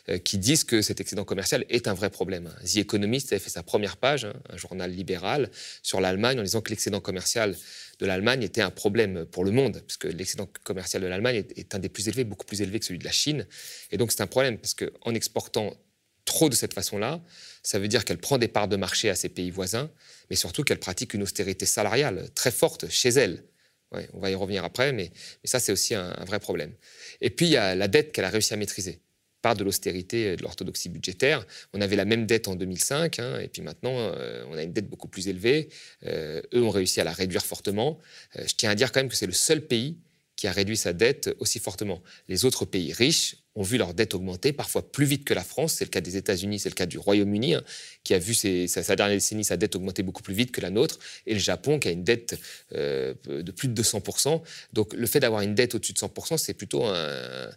euh, qui disent que cet excédent commercial est un vrai problème. The Economist avait fait sa première page, un journal libéral, sur l'Allemagne, en disant que l'excédent commercial de l'Allemagne était un problème pour le monde, parce que l'excédent commercial de l'Allemagne est, est, un des plus élevés, beaucoup plus élevé que celui de la Chine. Et donc c'est un problème, parce qu'en exportant trop de cette façon-là, ça veut dire qu'elle prend des parts de marché à ses pays voisins, mais surtout qu'elle pratique une austérité salariale très forte chez elle. on va y revenir après, mais, ça, c'est aussi un, vrai problème. Et puis, il y a la dette qu'elle a réussi à maîtriser par de l'austérité et de l'orthodoxie budgétaire. On avait la même dette en 2005, hein, et puis maintenant, euh, on a une dette beaucoup plus élevée. Euh, eux ont réussi à la réduire fortement. Euh, je tiens à dire quand même que c'est le seul pays qui a réduit sa dette aussi fortement. Les autres pays riches ont vu leur dette augmenter, parfois plus vite que la France. C'est le cas des États-Unis, c'est le cas du Royaume-Uni, hein, qui a vu sa, dernière décennie sa dette augmenter beaucoup plus vite que la nôtre, et le Japon qui a une dette euh, de plus de 200%. Donc le fait d'avoir une dette au-dessus de 100%, c'est plutôt un,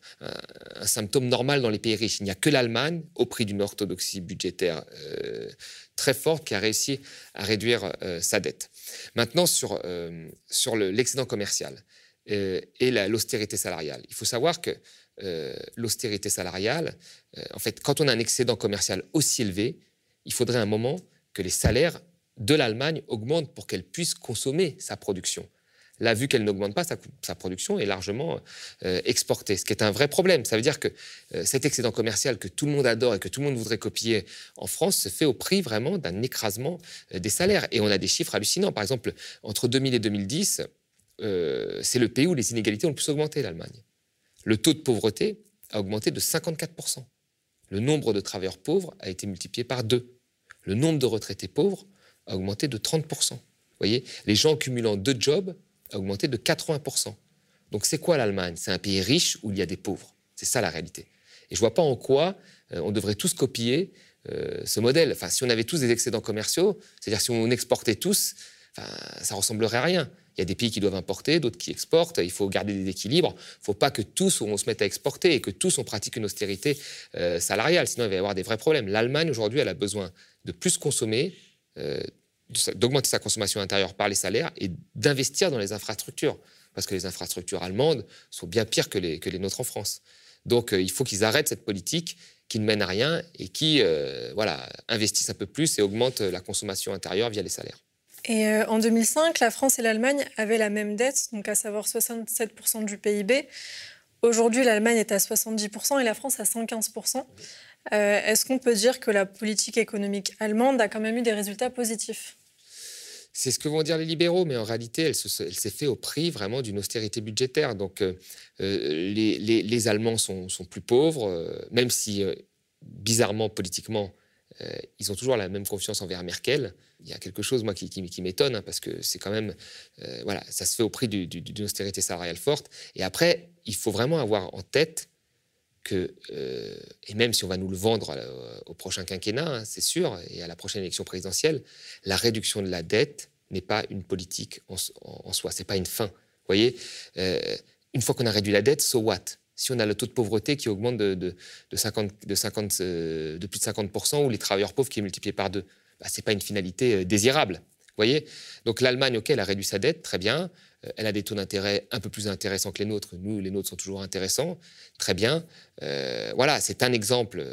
symptôme normal dans les pays riches. Il n'y a que l'Allemagne, au prix d'une orthodoxie budgétaire euh, très forte, qui a réussi à réduire euh, sa dette. Maintenant, sur, sur l'excédent commercial. Euh, et l'austérité salariale. Il faut savoir que euh, l'austérité salariale, euh, en fait, quand on a un excédent commercial aussi élevé, il faudrait un moment que les salaires de l'Allemagne augmentent pour qu'elle puisse consommer sa production. Là, vu qu'elle n'augmente pas, sa, production est largement exportée, ce qui est un vrai problème. Ça veut dire que cet excédent commercial que tout le monde adore et que tout le monde voudrait copier en France se fait au prix vraiment d'un écrasement des salaires. Et on a des chiffres hallucinants. Par exemple, entre 2000 et 2010, euh, c'est le pays où les inégalités ont le plus augmenté, l'Allemagne. Le taux de pauvreté a augmenté de 54%. Le nombre de travailleurs pauvres a été multiplié par deux. Le nombre de retraités pauvres a augmenté de 30%. Vous voyez, les gens cumulant deux jobs a augmenté de 80%. Donc c'est quoi l'Allemagne? C'est un pays riche où il y a des pauvres. C'est ça la réalité. Et je ne vois pas en quoi euh, on devrait tous copier euh, ce modèle. Enfin, si on avait tous des excédents commerciaux, c'est-à-dire si on exportait tous, ça ressemblerait à rien. Il y a des pays qui doivent importer, d'autres qui exportent. Il faut garder des équilibres. Il ne faut pas que tous on se mette à exporter et que tous on pratique une austérité euh, salariale. Sinon, il va y avoir des vrais problèmes. L'Allemagne, aujourd'hui, elle a besoin de plus consommer, euh, d'augmenter sa consommation intérieure par les salaires et d'investir dans les infrastructures. Parce que les infrastructures allemandes sont bien pires que les, nôtres en France. Donc, euh, il faut qu'ils arrêtent cette politique qui ne mène à rien et qui voilà, investissent un peu plus et augmentent la consommation intérieure via les salaires. Et euh, en 2005, la France et l'Allemagne avaient la même dette, donc à savoir 67% du PIB. Aujourd'hui, l'Allemagne est à 70% et la France à 115%. Euh, est-ce qu'on peut dire que la politique économique allemande a quand même eu des résultats positifs? C'est ce que vont dire les libéraux, mais en réalité, elle, s'est fait au prix vraiment d'une austérité budgétaire. Donc, euh, les, Allemands sont, plus pauvres, même si, bizarrement, politiquement, ils ont toujours la même confiance envers Merkel. Il y a quelque chose, moi, qui, m'étonne, hein, parce que c'est quand même. voilà, ça se fait au prix d'une austérité salariale forte. Et après, il faut vraiment avoir en tête que, et même si on va nous le vendre au prochain quinquennat, hein, c'est sûr, et à la prochaine élection présidentielle, la réduction de la dette n'est pas une politique en, soi, c'est pas une fin. Vous voyez, euh, une fois qu'on a réduit la dette, so what? Si on a le taux de pauvreté qui augmente de, de, de 50, de, 50, euh, de plus de 50%, ou les travailleurs pauvres qui est multiplié par deux, bah, ce n'est pas une finalité euh, désirable. Voyez Donc l'Allemagne, OK, elle a réduit sa dette, très bien. Elle a des taux d'intérêt un peu plus intéressants que les nôtres. Nous, les nôtres sont toujours intéressants. Très bien. voilà, c'est un exemple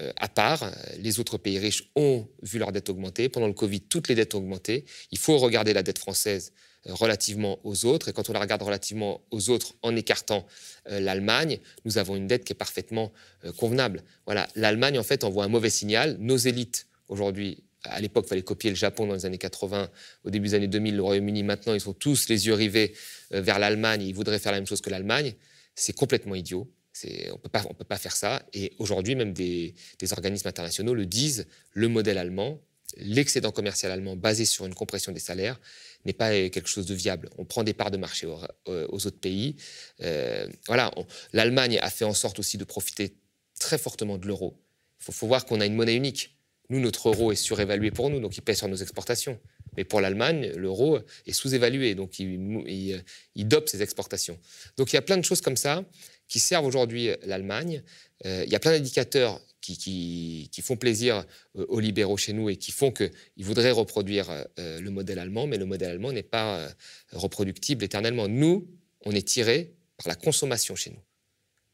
euh, à part. Les autres pays riches ont vu leur dette augmenter. Pendant le Covid, toutes les dettes ont augmenté. Il faut regarder la dette française euh, relativement aux autres. Et quand on la regarde relativement aux autres en écartant euh, l'Allemagne, nous avons une dette qui est parfaitement convenable. Voilà, l'Allemagne, en fait, envoie un mauvais signal. Nos élites, aujourd'hui, à l'époque, il fallait copier le Japon dans les années 80, au début des années 2000, le Royaume-Uni, maintenant, ils sont tous les yeux rivés vers l'Allemagne, ils voudraient faire la même chose que l'Allemagne. C'est complètement idiot on ne peut pas faire ça. Et aujourd'hui, même des, organismes internationaux le disent, le modèle allemand, l'excédent commercial allemand basé sur une compression des salaires n'est pas quelque chose de viable. On prend des parts de marché aux, autres pays. Euh, voilà, l'Allemagne a fait en sorte aussi de profiter très fortement de l'euro. Il faut, voir qu'on a une monnaie unique. Nous, notre euro est surévalué pour nous, donc il pèse sur nos exportations. Mais pour l'Allemagne, l'euro est sous-évalué, donc il, il, dope ses exportations. Donc il y a plein de choses comme ça qui servent aujourd'hui l'Allemagne. Euh, il y a plein d'indicateurs qui, font plaisir euh, aux libéraux chez nous et qui font qu'ils voudraient reproduire euh, le modèle allemand, mais le modèle allemand n'est pas reproductible éternellement. Nous, on est tiré par la consommation chez nous.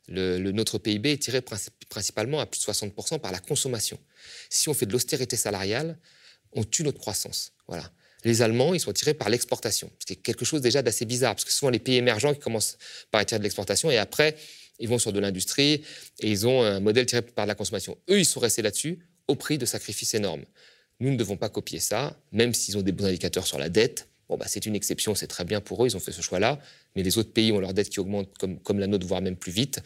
Le, notre PIB est tiré principalement à plus de 60% par la consommation. Si on fait de l'austérité salariale, on tue notre croissance. Voilà. Les Allemands, ils sont tirés par l'exportation, ce qui est quelque chose déjà d'assez bizarre, parce que ce sont les pays émergents qui commencent par tirer de l'exportation, et après, ils vont sur de l'industrie, et ils ont un modèle tiré par la consommation. Eux, ils sont restés là-dessus, au prix de sacrifices énormes. Nous ne devons pas copier ça, même s'ils ont des bons indicateurs sur la dette. Bon, bah, c'est une exception, c'est très bien pour eux, ils ont fait ce choix-là, mais les autres pays ont leur dette qui augmente comme, comme la nôtre, voire même plus vite.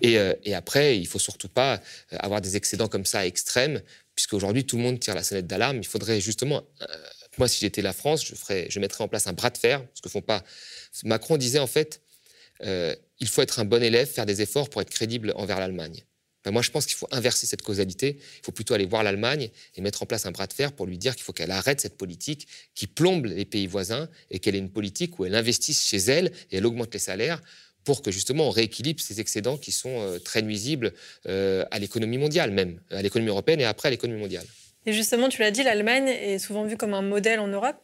Et, euh, après, il faut surtout pas euh, avoir des excédents comme ça extrêmes, puisqu'aujourd'hui, tout le monde tire la sonnette d'alarme. Il faudrait justement euh, moi, si j'étais la France, je, mettrais en place un bras de fer, ce que font pas. Macron disait en fait, il faut être un bon élève, faire des efforts pour être crédible envers l'Allemagne. Moi, je pense qu'il faut inverser cette causalité. Il faut plutôt aller voir l'Allemagne et mettre en place un bras de fer pour lui dire qu'il faut qu'elle arrête cette politique qui plombe les pays voisins et qu'elle ait une politique où elle investisse chez elle et elle augmente les salaires pour que justement on rééquilibre ces excédents qui sont euh, très nuisibles euh, à l'économie mondiale même, à l'économie européenne et après à l'économie mondiale. Et justement, tu l'as dit, l'Allemagne est souvent vue comme un modèle en Europe.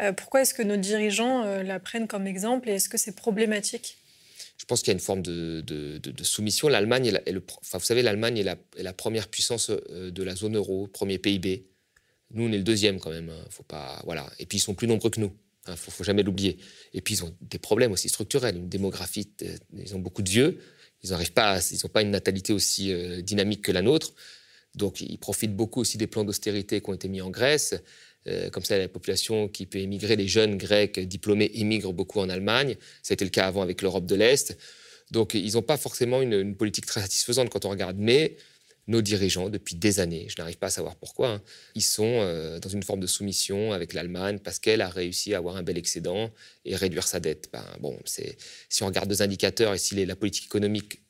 Euh, pourquoi est-ce que nos dirigeants la prennent comme exemple et est-ce que c'est problématique? Je pense qu'il y a une forme de, soumission. L'Allemagne, est, le, enfin, vous savez, l'Allemagne est, la, première puissance euh, de la zone euro, premier PIB. Nous, on est le deuxième quand même. Hein. Faut pas, voilà. Et puis ils sont plus nombreux que nous. Il hein. faut, jamais l'oublier. Et puis ils ont des problèmes aussi structurels, une démographie. Ils ont beaucoup de vieux. Ils n'arrivent pas, ils n'ont pas une natalité aussi dynamique que la nôtre. Donc ils profitent beaucoup aussi des plans d'austérité qui ont été mis en Grèce. Euh, comme ça, la population qui peut émigrer, les jeunes grecs diplômés émigrent beaucoup en Allemagne. Ça a été le cas avant avec l'Europe de l'Est. Donc ils n'ont pas forcément une, politique très satisfaisante quand on regarde. Mais nos dirigeants, depuis des années, je n'arrive pas à savoir pourquoi, hein, ils sont euh, dans une forme de soumission avec l'Allemagne parce qu'elle a réussi à avoir un bel excédent et réduire sa dette. Ben, bon, si on regarde deux indicateurs et si la politique économique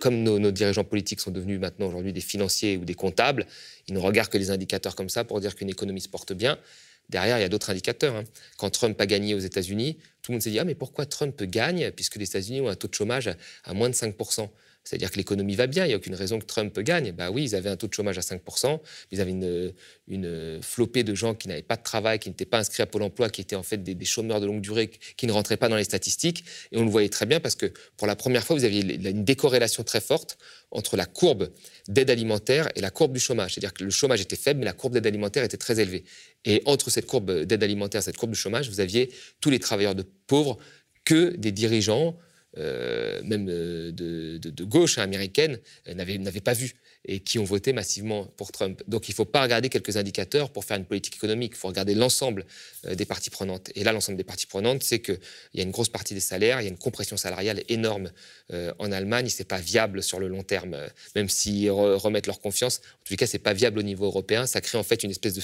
comme, nos, dirigeants politiques sont devenus maintenant aujourd'hui des financiers ou des comptables, ils ne regardent que les indicateurs comme ça pour dire qu'une économie se porte bien. Derrière, il y a d'autres indicateurs. Hein. Quand Trump a gagné aux États-Unis, tout le monde s'est dit Ah, mais pourquoi Trump gagne puisque les États-Unis ont un taux de chômage à moins de 5 c'est-à-dire que l'économie va bien, il n'y a aucune raison que Trump gagne. Bah oui, ils avaient un taux de chômage à 5%, ils avaient une, une flopée de gens qui n'avaient pas de travail, qui n'étaient pas inscrits à Pôle emploi, qui étaient en fait des, chômeurs de longue durée, qui ne rentraient pas dans les statistiques. Et on le voyait très bien parce que pour la première fois, vous aviez une décorrélation très forte entre la courbe d'aide alimentaire et la courbe du chômage. C'est-à-dire que le chômage était faible, mais la courbe d'aide alimentaire était très élevée. Et entre cette courbe d'aide alimentaire et cette courbe du chômage, vous aviez tous les travailleurs de pauvres que des dirigeants même de, de, gauche américaine, n'avaient pas vu et qui ont voté massivement pour Trump. Donc il ne faut pas regarder quelques indicateurs pour faire une politique économique, il faut regarder l'ensemble des parties prenantes. Et là, l'ensemble des parties prenantes, c'est qu'il y a une grosse partie des salaires, il y a une compression salariale énorme en Allemagne, ce n'est pas viable sur le long terme, même s'ils remettent leur confiance. En tout cas, ce n'est pas viable au niveau européen, ça crée en fait une espèce de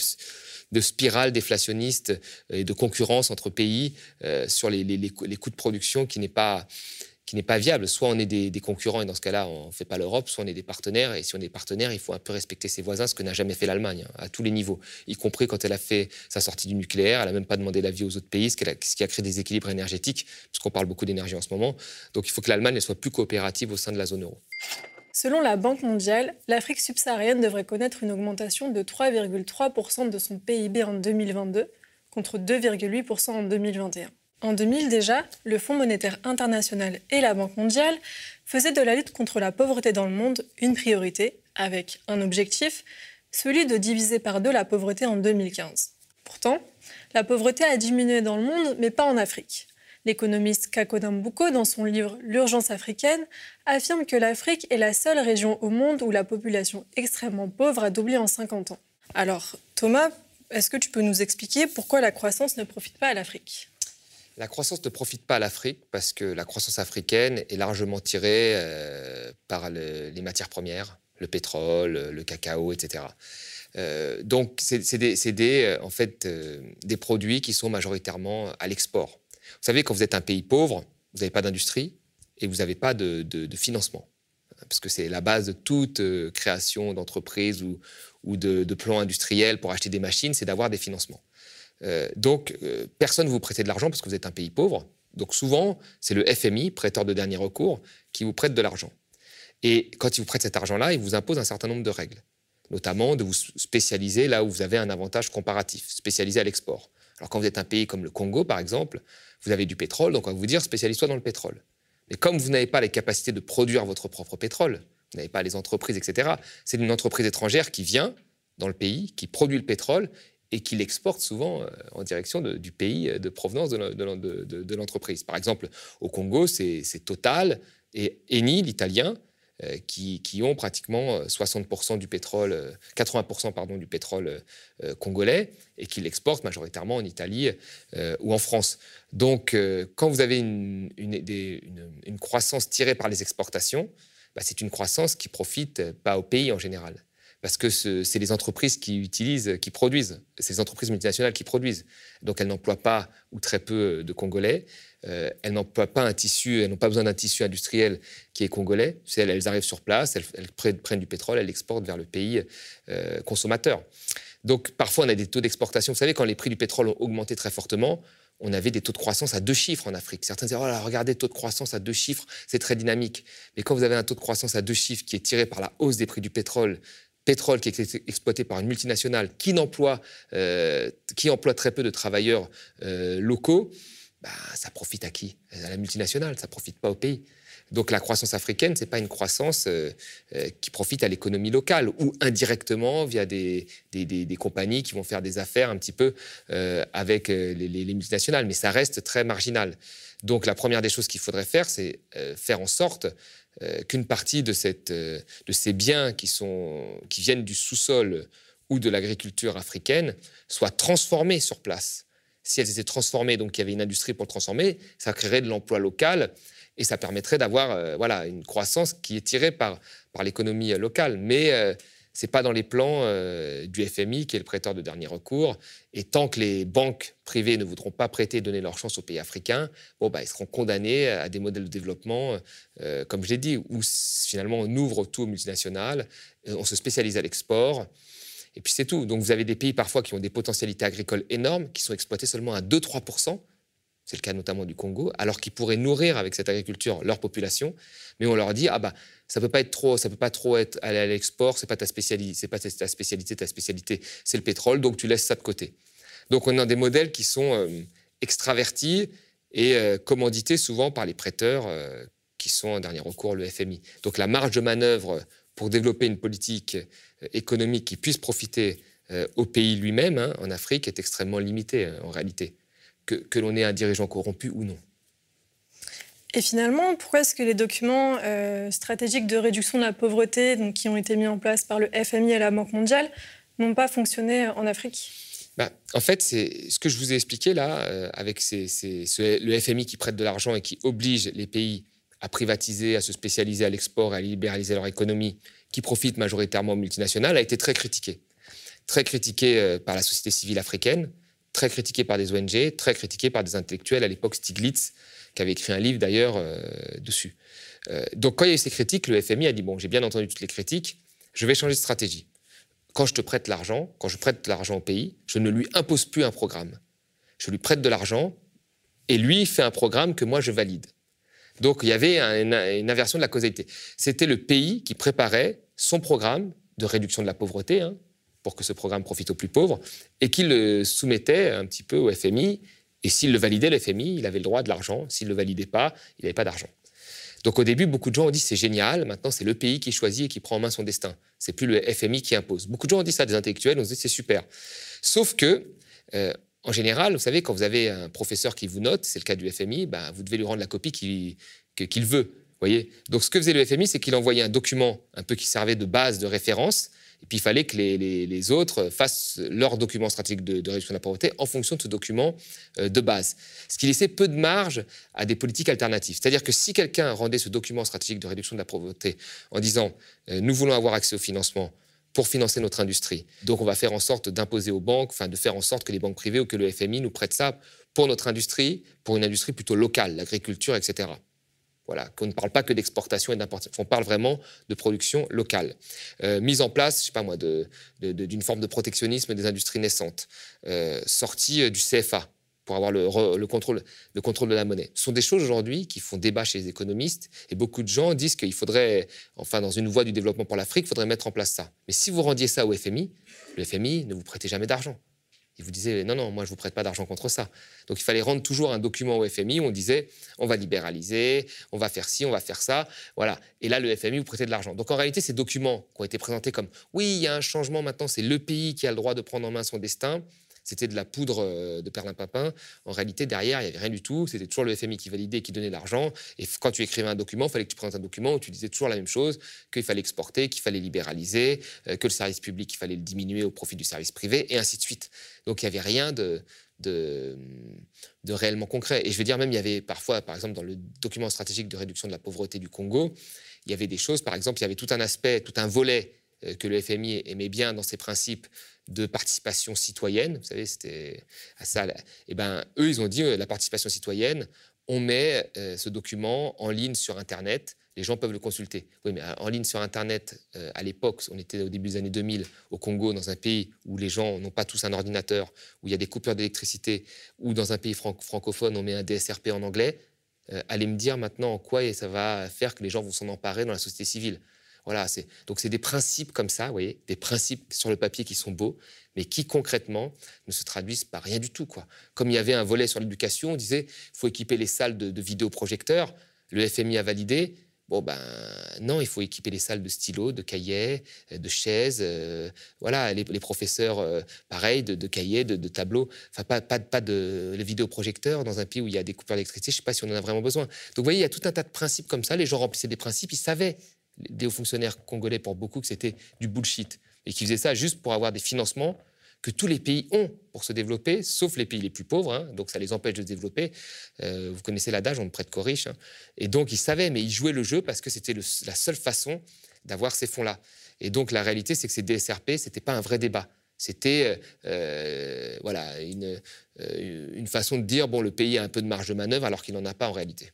de spirale déflationniste et de concurrence entre pays euh, sur les, coûts de production qui n'est pas qui n'est pas viable. Soit on est des, concurrents et dans ce cas-là, on ne fait pas l'Europe, soit on est des partenaires. Et si on est partenaire, il faut un peu respecter ses voisins, ce que n'a jamais fait l'Allemagne, hein, à tous les niveaux, y compris quand elle a fait sa sortie du nucléaire. Elle n'a même pas demandé l'avis aux autres pays, ce qui, a, ce qui a créé des équilibres énergétiques, puisqu'on parle beaucoup d'énergie en ce moment. Donc il faut que l'Allemagne soit plus coopérative au sein de la zone euro. Selon la Banque mondiale, l'Afrique subsaharienne devrait connaître une augmentation de 3,3% de son PIB en 2022 contre 2,8% en 2021. En 2000 déjà, le Fonds monétaire international et la Banque mondiale faisaient de la lutte contre la pauvreté dans le monde une priorité, avec un objectif, celui de diviser par deux la pauvreté en 2015. Pourtant, la pauvreté a diminué dans le monde, mais pas en Afrique. L'économiste Kako Dambuko, dans son livre L'urgence africaine, affirme que l'Afrique est la seule région au monde où la population extrêmement pauvre a doublé en 50 ans. Alors, Thomas, est-ce que tu peux nous expliquer pourquoi la croissance ne profite pas à l'Afrique? La croissance ne profite pas à l'Afrique parce que la croissance africaine est largement tirée euh, par les matières premières, le pétrole, le cacao, etc. Euh, donc, c'est euh, des produits qui sont majoritairement à l'export. Vous savez, quand vous êtes un pays pauvre, vous n'avez pas d'industrie et vous n'avez pas de, financement. Parce que c'est la base de toute euh, création d'entreprise ou, de, de, plan industriel pour acheter des machines, c'est d'avoir des financements. Euh, donc, euh, personne ne vous prête de l'argent parce que vous êtes un pays pauvre. Donc, souvent, c'est le FMI, prêteur de dernier recours, qui vous prête de l'argent. Et quand il vous prête cet argent-là, il vous impose un certain nombre de règles, notamment de vous spécialiser là où vous avez un avantage comparatif, spécialisé à l'export. Alors, quand vous êtes un pays comme le Congo, par exemple, vous avez du pétrole, donc on va vous dire spécialise-toi dans le pétrole. Mais comme vous n'avez pas les capacités de produire votre propre pétrole, vous n'avez pas les entreprises, etc., c'est une entreprise étrangère qui vient dans le pays, qui produit le pétrole et qui l'exporte souvent euh, en direction du pays de provenance de l'entreprise. Par exemple, au Congo, c'est Total et Eni, l'italien, euh, qui, ont pratiquement 60% euh, du pétrole, 80% pardon, du pétrole congolais et qui l'exportent majoritairement en Italie ou en France. Donc, quand vous avez une, une, croissance tirée par les exportations, bah, c'est une croissance qui profite pas au pays en général parce que c'est les entreprises qui utilisent, qui produisent, c'est les entreprises multinationales qui produisent. Donc elles n'emploient pas ou très peu de Congolais. Euh, elles n'emploient pas un tissu, elles n'ont pas besoin d'un tissu industriel qui est congolais. Elles, arrivent sur place, elles, prennent du pétrole, elles l'exportent vers le pays euh, consommateur. Donc parfois on a des taux d'exportation. Vous savez, quand les prix du pétrole ont augmenté très fortement, on avait des taux de croissance à deux chiffres en Afrique. Certains disaient, oh là, regardez, taux de croissance à deux chiffres, c'est très dynamique. Mais quand vous avez un taux de croissance à deux chiffres qui est tiré par la hausse des prix du pétrole, pétrole qui est exploité par une multinationale qui, emploie, euh, qui emploie très peu de travailleurs euh, locaux, bah, ça profite à qui? À la multinationale, ça profite pas au pays. Donc la croissance africaine, ce n'est pas une croissance euh, qui profite à l'économie locale ou indirectement via des, des, compagnies qui vont faire des affaires un petit peu avec les, multinationales, mais ça reste très marginal. Donc la première des choses qu'il faudrait faire, c'est faire en sorte euh, qu'une partie de, euh, ces biens qui viennent du sous-sol ou de l'agriculture africaine soient transformés sur place. Si elles étaient transformées, donc il y avait une industrie pour le transformer, ça créerait de l'emploi local et ça permettrait d'avoir euh, voilà, une croissance qui est tirée par, par l'économie locale. Mais c'est pas dans les plans euh, du FMI, qui est le prêteur de dernier recours. Et tant que les banques privées ne voudront pas prêter et donner leur chance aux pays africains, bon, bah, ils seront condamnés à des modèles de développement, euh, comme je l'ai dit, où finalement on ouvre tout aux multinationales, on se spécialise à l'export. Et puis c'est tout. Donc vous avez des pays parfois qui ont des potentialités agricoles énormes, qui sont exploités seulement à 2-3%. C'est le cas notamment du Congo, alors qu'ils pourraient nourrir avec cette agriculture leur population, mais on leur dit ah bah ça peut pas être trop, ça peut pas trop être aller à l'export, c'est pas ta spécialité, c'est pas ta spécialité, ta spécialité c'est le pétrole, donc tu laisses ça de côté. Donc on a des modèles qui sont euh, extravertis et euh, commandités souvent par les prêteurs euh, qui sont en dernier recours le FMI. Donc la marge de manœuvre pour développer une politique économique qui puisse profiter au pays lui-même, hein, en Afrique, est extrêmement limitée en réalité que, l'on ait un dirigeant corrompu ou non. Et finalement, pourquoi est-ce que les documents euh, stratégiques de réduction de la pauvreté, donc, qui ont été mis en place par le FMI et la Banque mondiale, n'ont pas fonctionné en Afrique? Bah, en fait, c'est ce que je vous ai expliqué là, euh, avec le FMI qui prête de l'argent et qui oblige les pays à privatiser, à se spécialiser à l'export et à libéraliser leur économie, qui profite majoritairement aux multinationales, a été très critiqué. Très critiqué euh, par la société civile africaine, très critiqué par des ONG, très critiqué par des intellectuels, à l'époque Stiglitz, qui avait écrit un livre d'ailleurs euh, dessus. donc quand il y a eu ces critiques, le FMI a dit, bon, j'ai bien entendu toutes les critiques, je vais changer de stratégie quand je te prête l'argent, quand je prête l'argent au pays, je ne lui impose plus un programme. Je lui prête de l'argent et lui fait un programme que moi je valide. Donc il y avait une, inversion de la causalité. C'était le pays qui préparait son programme de réduction de la pauvreté, hein, pour que ce programme profite aux plus pauvres, et qui le soumettait un petit peu au FMI. Et s'il le validait, le FMI, il avait le droit de l'argent. S'il ne le validait pas, il n'avait pas d'argent. Donc au début, beaucoup de gens ont dit c'est génial, maintenant c'est le pays qui choisit et qui prend en main son destin. C'est plus le FMI qui impose. Beaucoup de gens ont dit ça, des intellectuels, on se dit c'est super. Sauf que, euh, en général, vous savez, quand vous avez un professeur qui vous note, c'est le cas du FMI, ben, vous devez lui rendre la copie qu'il veut. Voyez Donc ce que faisait le FMI, c'est qu'il envoyait un document un peu qui servait de base de référence et puis il fallait que les, autres fassent leur document stratégique de, réduction de la pauvreté en fonction de ce document euh, de base. Ce qui laissait peu de marge à des politiques alternatives. C'est-à-dire que si quelqu'un rendait ce document stratégique de réduction de la pauvreté en disant euh, nous voulons avoir accès au financement pour financer notre industrie, donc on va faire en sorte d'imposer aux banques, enfin de faire en sorte que les banques privées ou que le FMI nous prêtent ça pour notre industrie, pour une industrie plutôt locale, l'agriculture, etc. Voilà, qu'on ne parle pas que d'exportation et d'importation, on parle vraiment de production locale. Euh, mise en place, je sais pas moi, d'une forme de protectionnisme des industries naissantes, euh, sortie euh, du CFA pour avoir le, contrôle, le contrôle de la monnaie. Ce sont des choses aujourd'hui qui font débat chez les économistes et beaucoup de gens disent qu'il faudrait, enfin dans une voie du développement pour l'Afrique, il faudrait mettre en place ça. Mais si vous rendiez ça au FMI, le FMI ne vous prêtez jamais d'argent. Il vous disait non, non, moi je vous prête pas d'argent contre ça. Donc il fallait rendre toujours un document au FMI où on disait on va libéraliser, on va faire ci, on va faire ça. Voilà. Et là, le FMI vous prêtait de l'argent. Donc en réalité, ces documents qui ont été présentés comme oui, il y a un changement maintenant, c'est le pays qui a le droit de prendre en main son destin c'était de la poudre euh, de perlimpinpin. En réalité, derrière, il n'y avait rien du tout. C'était toujours le FMI qui validait, qui donnait l'argent. Et quand tu écrivais un document, il fallait que tu présentes un document où tu disais toujours la même chose, qu'il fallait exporter, qu'il fallait libéraliser, euh, que le service public, il fallait le diminuer au profit du service privé, et ainsi de suite. Donc il n'y avait rien de, réellement concret. Et je veux dire, même, il y avait parfois, par exemple, dans le document stratégique de réduction de la pauvreté du Congo, il y avait des choses, par exemple, il y avait tout un aspect, tout un volet euh, que le FMI aimait bien dans ses principes de participation citoyenne. Vous savez, c'était à ça. Et eh ben, eux, ils ont dit euh, la participation citoyenne. On met euh, ce document en ligne sur Internet. Les gens peuvent le consulter. Oui, mais en ligne sur Internet, à l'époque, on était au début des années 2000 au Congo, dans un pays où les gens n'ont pas tous un ordinateur, où il y a des coupures d'électricité, ou dans un pays francophone, on met un DSRP en anglais. allez me dire maintenant en quoi ça va faire que les gens vont s'en emparer dans la société civile. Voilà, c'est donc c'est des principes comme ça, vous voyez, des principes sur le papier qui sont beaux, mais qui concrètement ne se traduisent par rien du tout, quoi. Comme il y avait un volet sur l'éducation, on disait faut équiper les salles de, vidéoprojecteurs, le FMI a validé. Bon ben non, il faut équiper les salles de stylos, de cahiers, euh, de chaises, euh, voilà, les, professeurs, euh, pareil, de, cahiers, de, tableaux. Enfin, pas, pas, de vidéoprojecteurs dans un pays où il y a des coupures d'électricité. Je ne sais pas si on en a vraiment besoin. Donc, vous voyez, il y a tout un tas de principes comme ça. Les gens remplissaient des principes, ils savaient des hauts fonctionnaires congolais pour beaucoup que c'était du bullshit et qui faisaient ça juste pour avoir des financements que tous les pays ont pour se développer, sauf les pays les plus pauvres, hein. donc ça les empêche de se développer. Euh, vous connaissez l'adage, on ne prête qu'aux riches. Hein. Et donc ils savaient, mais ils jouaient le jeu parce que c'était la seule façon d'avoir ces fonds-là. Et donc la réalité, c'est que ces DSRP, ce n'était pas un vrai débat. C'était euh, euh, voilà, une, une façon de dire, bon, le pays a un peu de marge de manœuvre alors qu'il n'en a pas en réalité.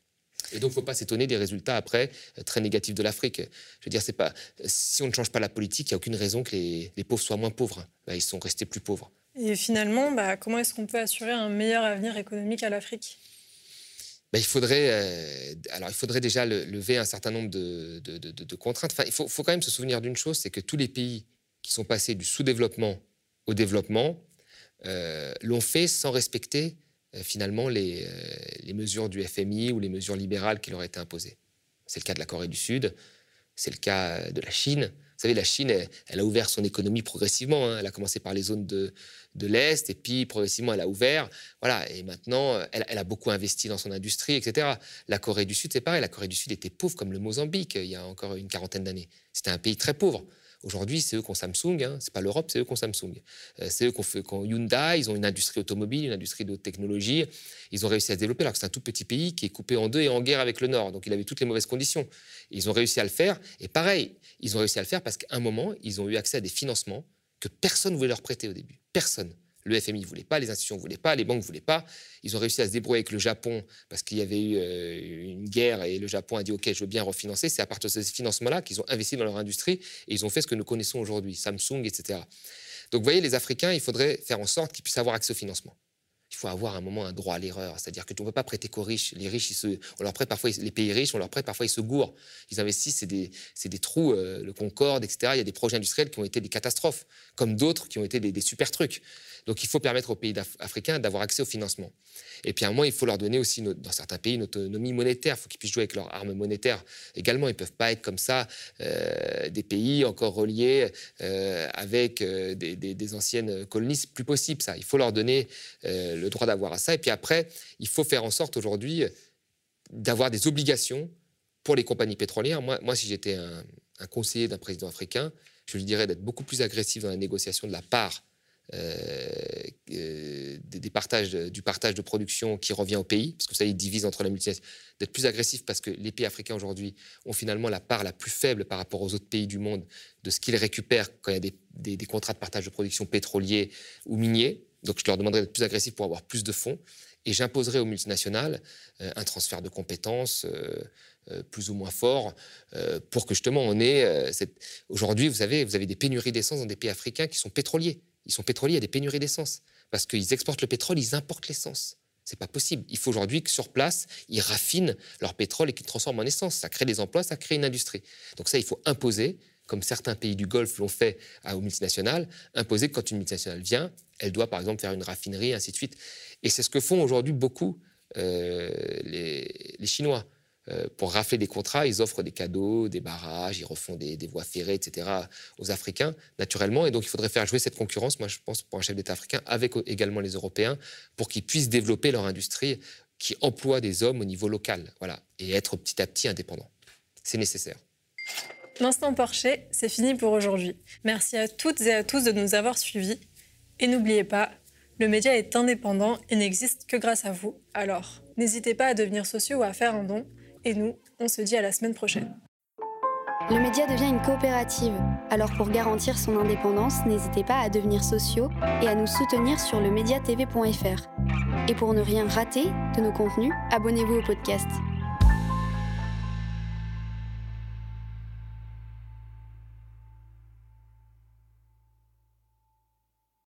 Et donc, il ne faut pas s'étonner des résultats après euh, très négatifs de l'Afrique. Je veux dire, c'est pas si on ne change pas la politique, il n'y a aucune raison que les, pauvres soient moins pauvres. Ils sont restés plus pauvres. Et finalement, bah, comment est-ce qu'on peut assurer un meilleur avenir économique à l'Afrique? Bah, il, faudrait, euh, alors, il faudrait déjà lever un certain nombre de, contraintes. Enfin, il faut, faut, quand même se souvenir d'une chose, c'est que tous les pays qui sont passés du sous-développement au développement euh, l'ont fait sans respecter finalement les, euh, les, mesures du FMI ou les mesures libérales qui leur étaient imposées. C'est le cas de la Corée du Sud, c'est le cas de la Chine, savez, la Chine, elle, a ouvert son économie progressivement. Hein. Elle a commencé par les zones de, de l'Est, et puis progressivement, elle a ouvert. Voilà, et maintenant, elle, elle, a beaucoup investi dans son industrie, etc. La Corée du Sud, c'est pareil. La Corée du Sud était pauvre comme le Mozambique il y a encore une quarantaine d'années. C'était un pays très pauvre. Aujourd'hui, c'est eux qui ont Samsung, hein. c'est pas l'Europe, c'est eux qui ont Samsung. Euh, c'est eux qui ont, Hyundai, ils ont une industrie automobile, une industrie de technologie. Ils ont réussi à se développer alors que c'est un tout petit pays qui est coupé en deux et en guerre avec le Nord. Donc il avait toutes les mauvaises conditions. ils ont réussi à le faire. Et pareil, ils ont réussi à le faire parce qu'à un moment, ils ont eu accès à des financements que personne ne voulait leur prêter au début. Personne. Le FMI ne voulait pas, les institutions ne voulaient pas, les banques ne voulaient pas. Ils ont réussi à se débrouiller avec le Japon parce qu'il y avait eu euh, une guerre et le Japon a dit OK, je veux bien refinancer. C'est à partir de ces financements-là qu'ils ont investi dans leur industrie et ils ont fait ce que nous connaissons aujourd'hui, Samsung, etc. Donc vous voyez, les Africains, il faudrait faire en sorte qu'ils puissent avoir accès au financement il faut avoir un moment un droit à l'erreur. C'est-à-dire que tu ne peux pas prêter qu'aux riches. Les riches, on leur prête parfois, les pays riches, on leur prête parfois, ils se gourent. Ils investissent, c'est des, des, trous, euh, le Concorde, etc. Il y a des projets industriels qui ont été des catastrophes, comme d'autres qui ont été des, super trucs. Donc il faut permettre aux pays africains d'avoir accès au financement. Et puis à un moment, il faut leur donner aussi, dans certains pays, une autonomie monétaire. Il faut qu'ils puissent jouer avec leurs armes monétaires également. Ils ne peuvent pas être comme ça euh, des pays encore reliés euh, avec des, des, anciennes colonies. Plus possible ça. Il faut leur donner le droit d'avoir à ça. Et puis après, il faut faire en sorte aujourd'hui d'avoir des obligations pour les compagnies pétrolières. Moi, moi si j'étais un, conseiller d'un président africain, je lui dirais d'être beaucoup plus agressif dans la négociation de la part euh, euh, des, partages, du partage de production qui revient au pays, parce que ça, il divise entre la multinationale, d'être plus agressif parce que les pays africains aujourd'hui ont finalement la part la plus faible par rapport aux autres pays du monde de ce qu'ils récupèrent quand il y a des, des contrats de partage de production pétroliers ou miniers. Donc je leur demanderai d'être plus agressif pour avoir plus de fonds. Et j'imposerai aux multinationales euh, un transfert de compétences euh, euh, plus ou moins fort pour que justement on ait... Aujourd'hui, vous savez, vous avez des pénuries d'essence dans des pays africains qui sont pétroliers. Ils sont pétroliers, a des pénuries d'essence. Parce qu'ils exportent le pétrole, ils importent l'essence. C'est pas possible. Il faut aujourd'hui que sur place, ils raffinent leur pétrole et qu'ils le transforment en essence. Ça crée des emplois, ça crée une industrie. Donc ça, il faut imposer comme certains pays du Golfe l'ont fait aux multinationales, imposer que quand une multinationale vient, elle doit par exemple faire une raffinerie, ainsi de suite. Et c'est ce que font aujourd'hui beaucoup euh, les, Chinois. Euh, pour rafler des contrats, ils offrent des cadeaux, des barrages, ils refont des, voies ferrées, etc. aux Africains, naturellement. Et donc, il faudrait faire jouer cette concurrence, moi, je pense, pour un chef d'État africain, avec également les Européens, pour qu'ils puissent développer leur industrie qui emploie des hommes au niveau local, voilà, et être petit à petit indépendant. C'est nécessaire. L'instant Porcher, c'est fini pour aujourd'hui. Merci à toutes et à tous de nous avoir suivis. Et n'oubliez pas, le média est indépendant et n'existe que grâce à vous. Alors, n'hésitez pas à devenir sociaux ou à faire un don. Et nous, on se dit à la semaine prochaine. Le média devient une coopérative. Alors pour garantir son indépendance, n'hésitez pas à devenir sociaux et à nous soutenir sur le mediatv.fr. Et pour ne rien rater de nos contenus, abonnez-vous au podcast.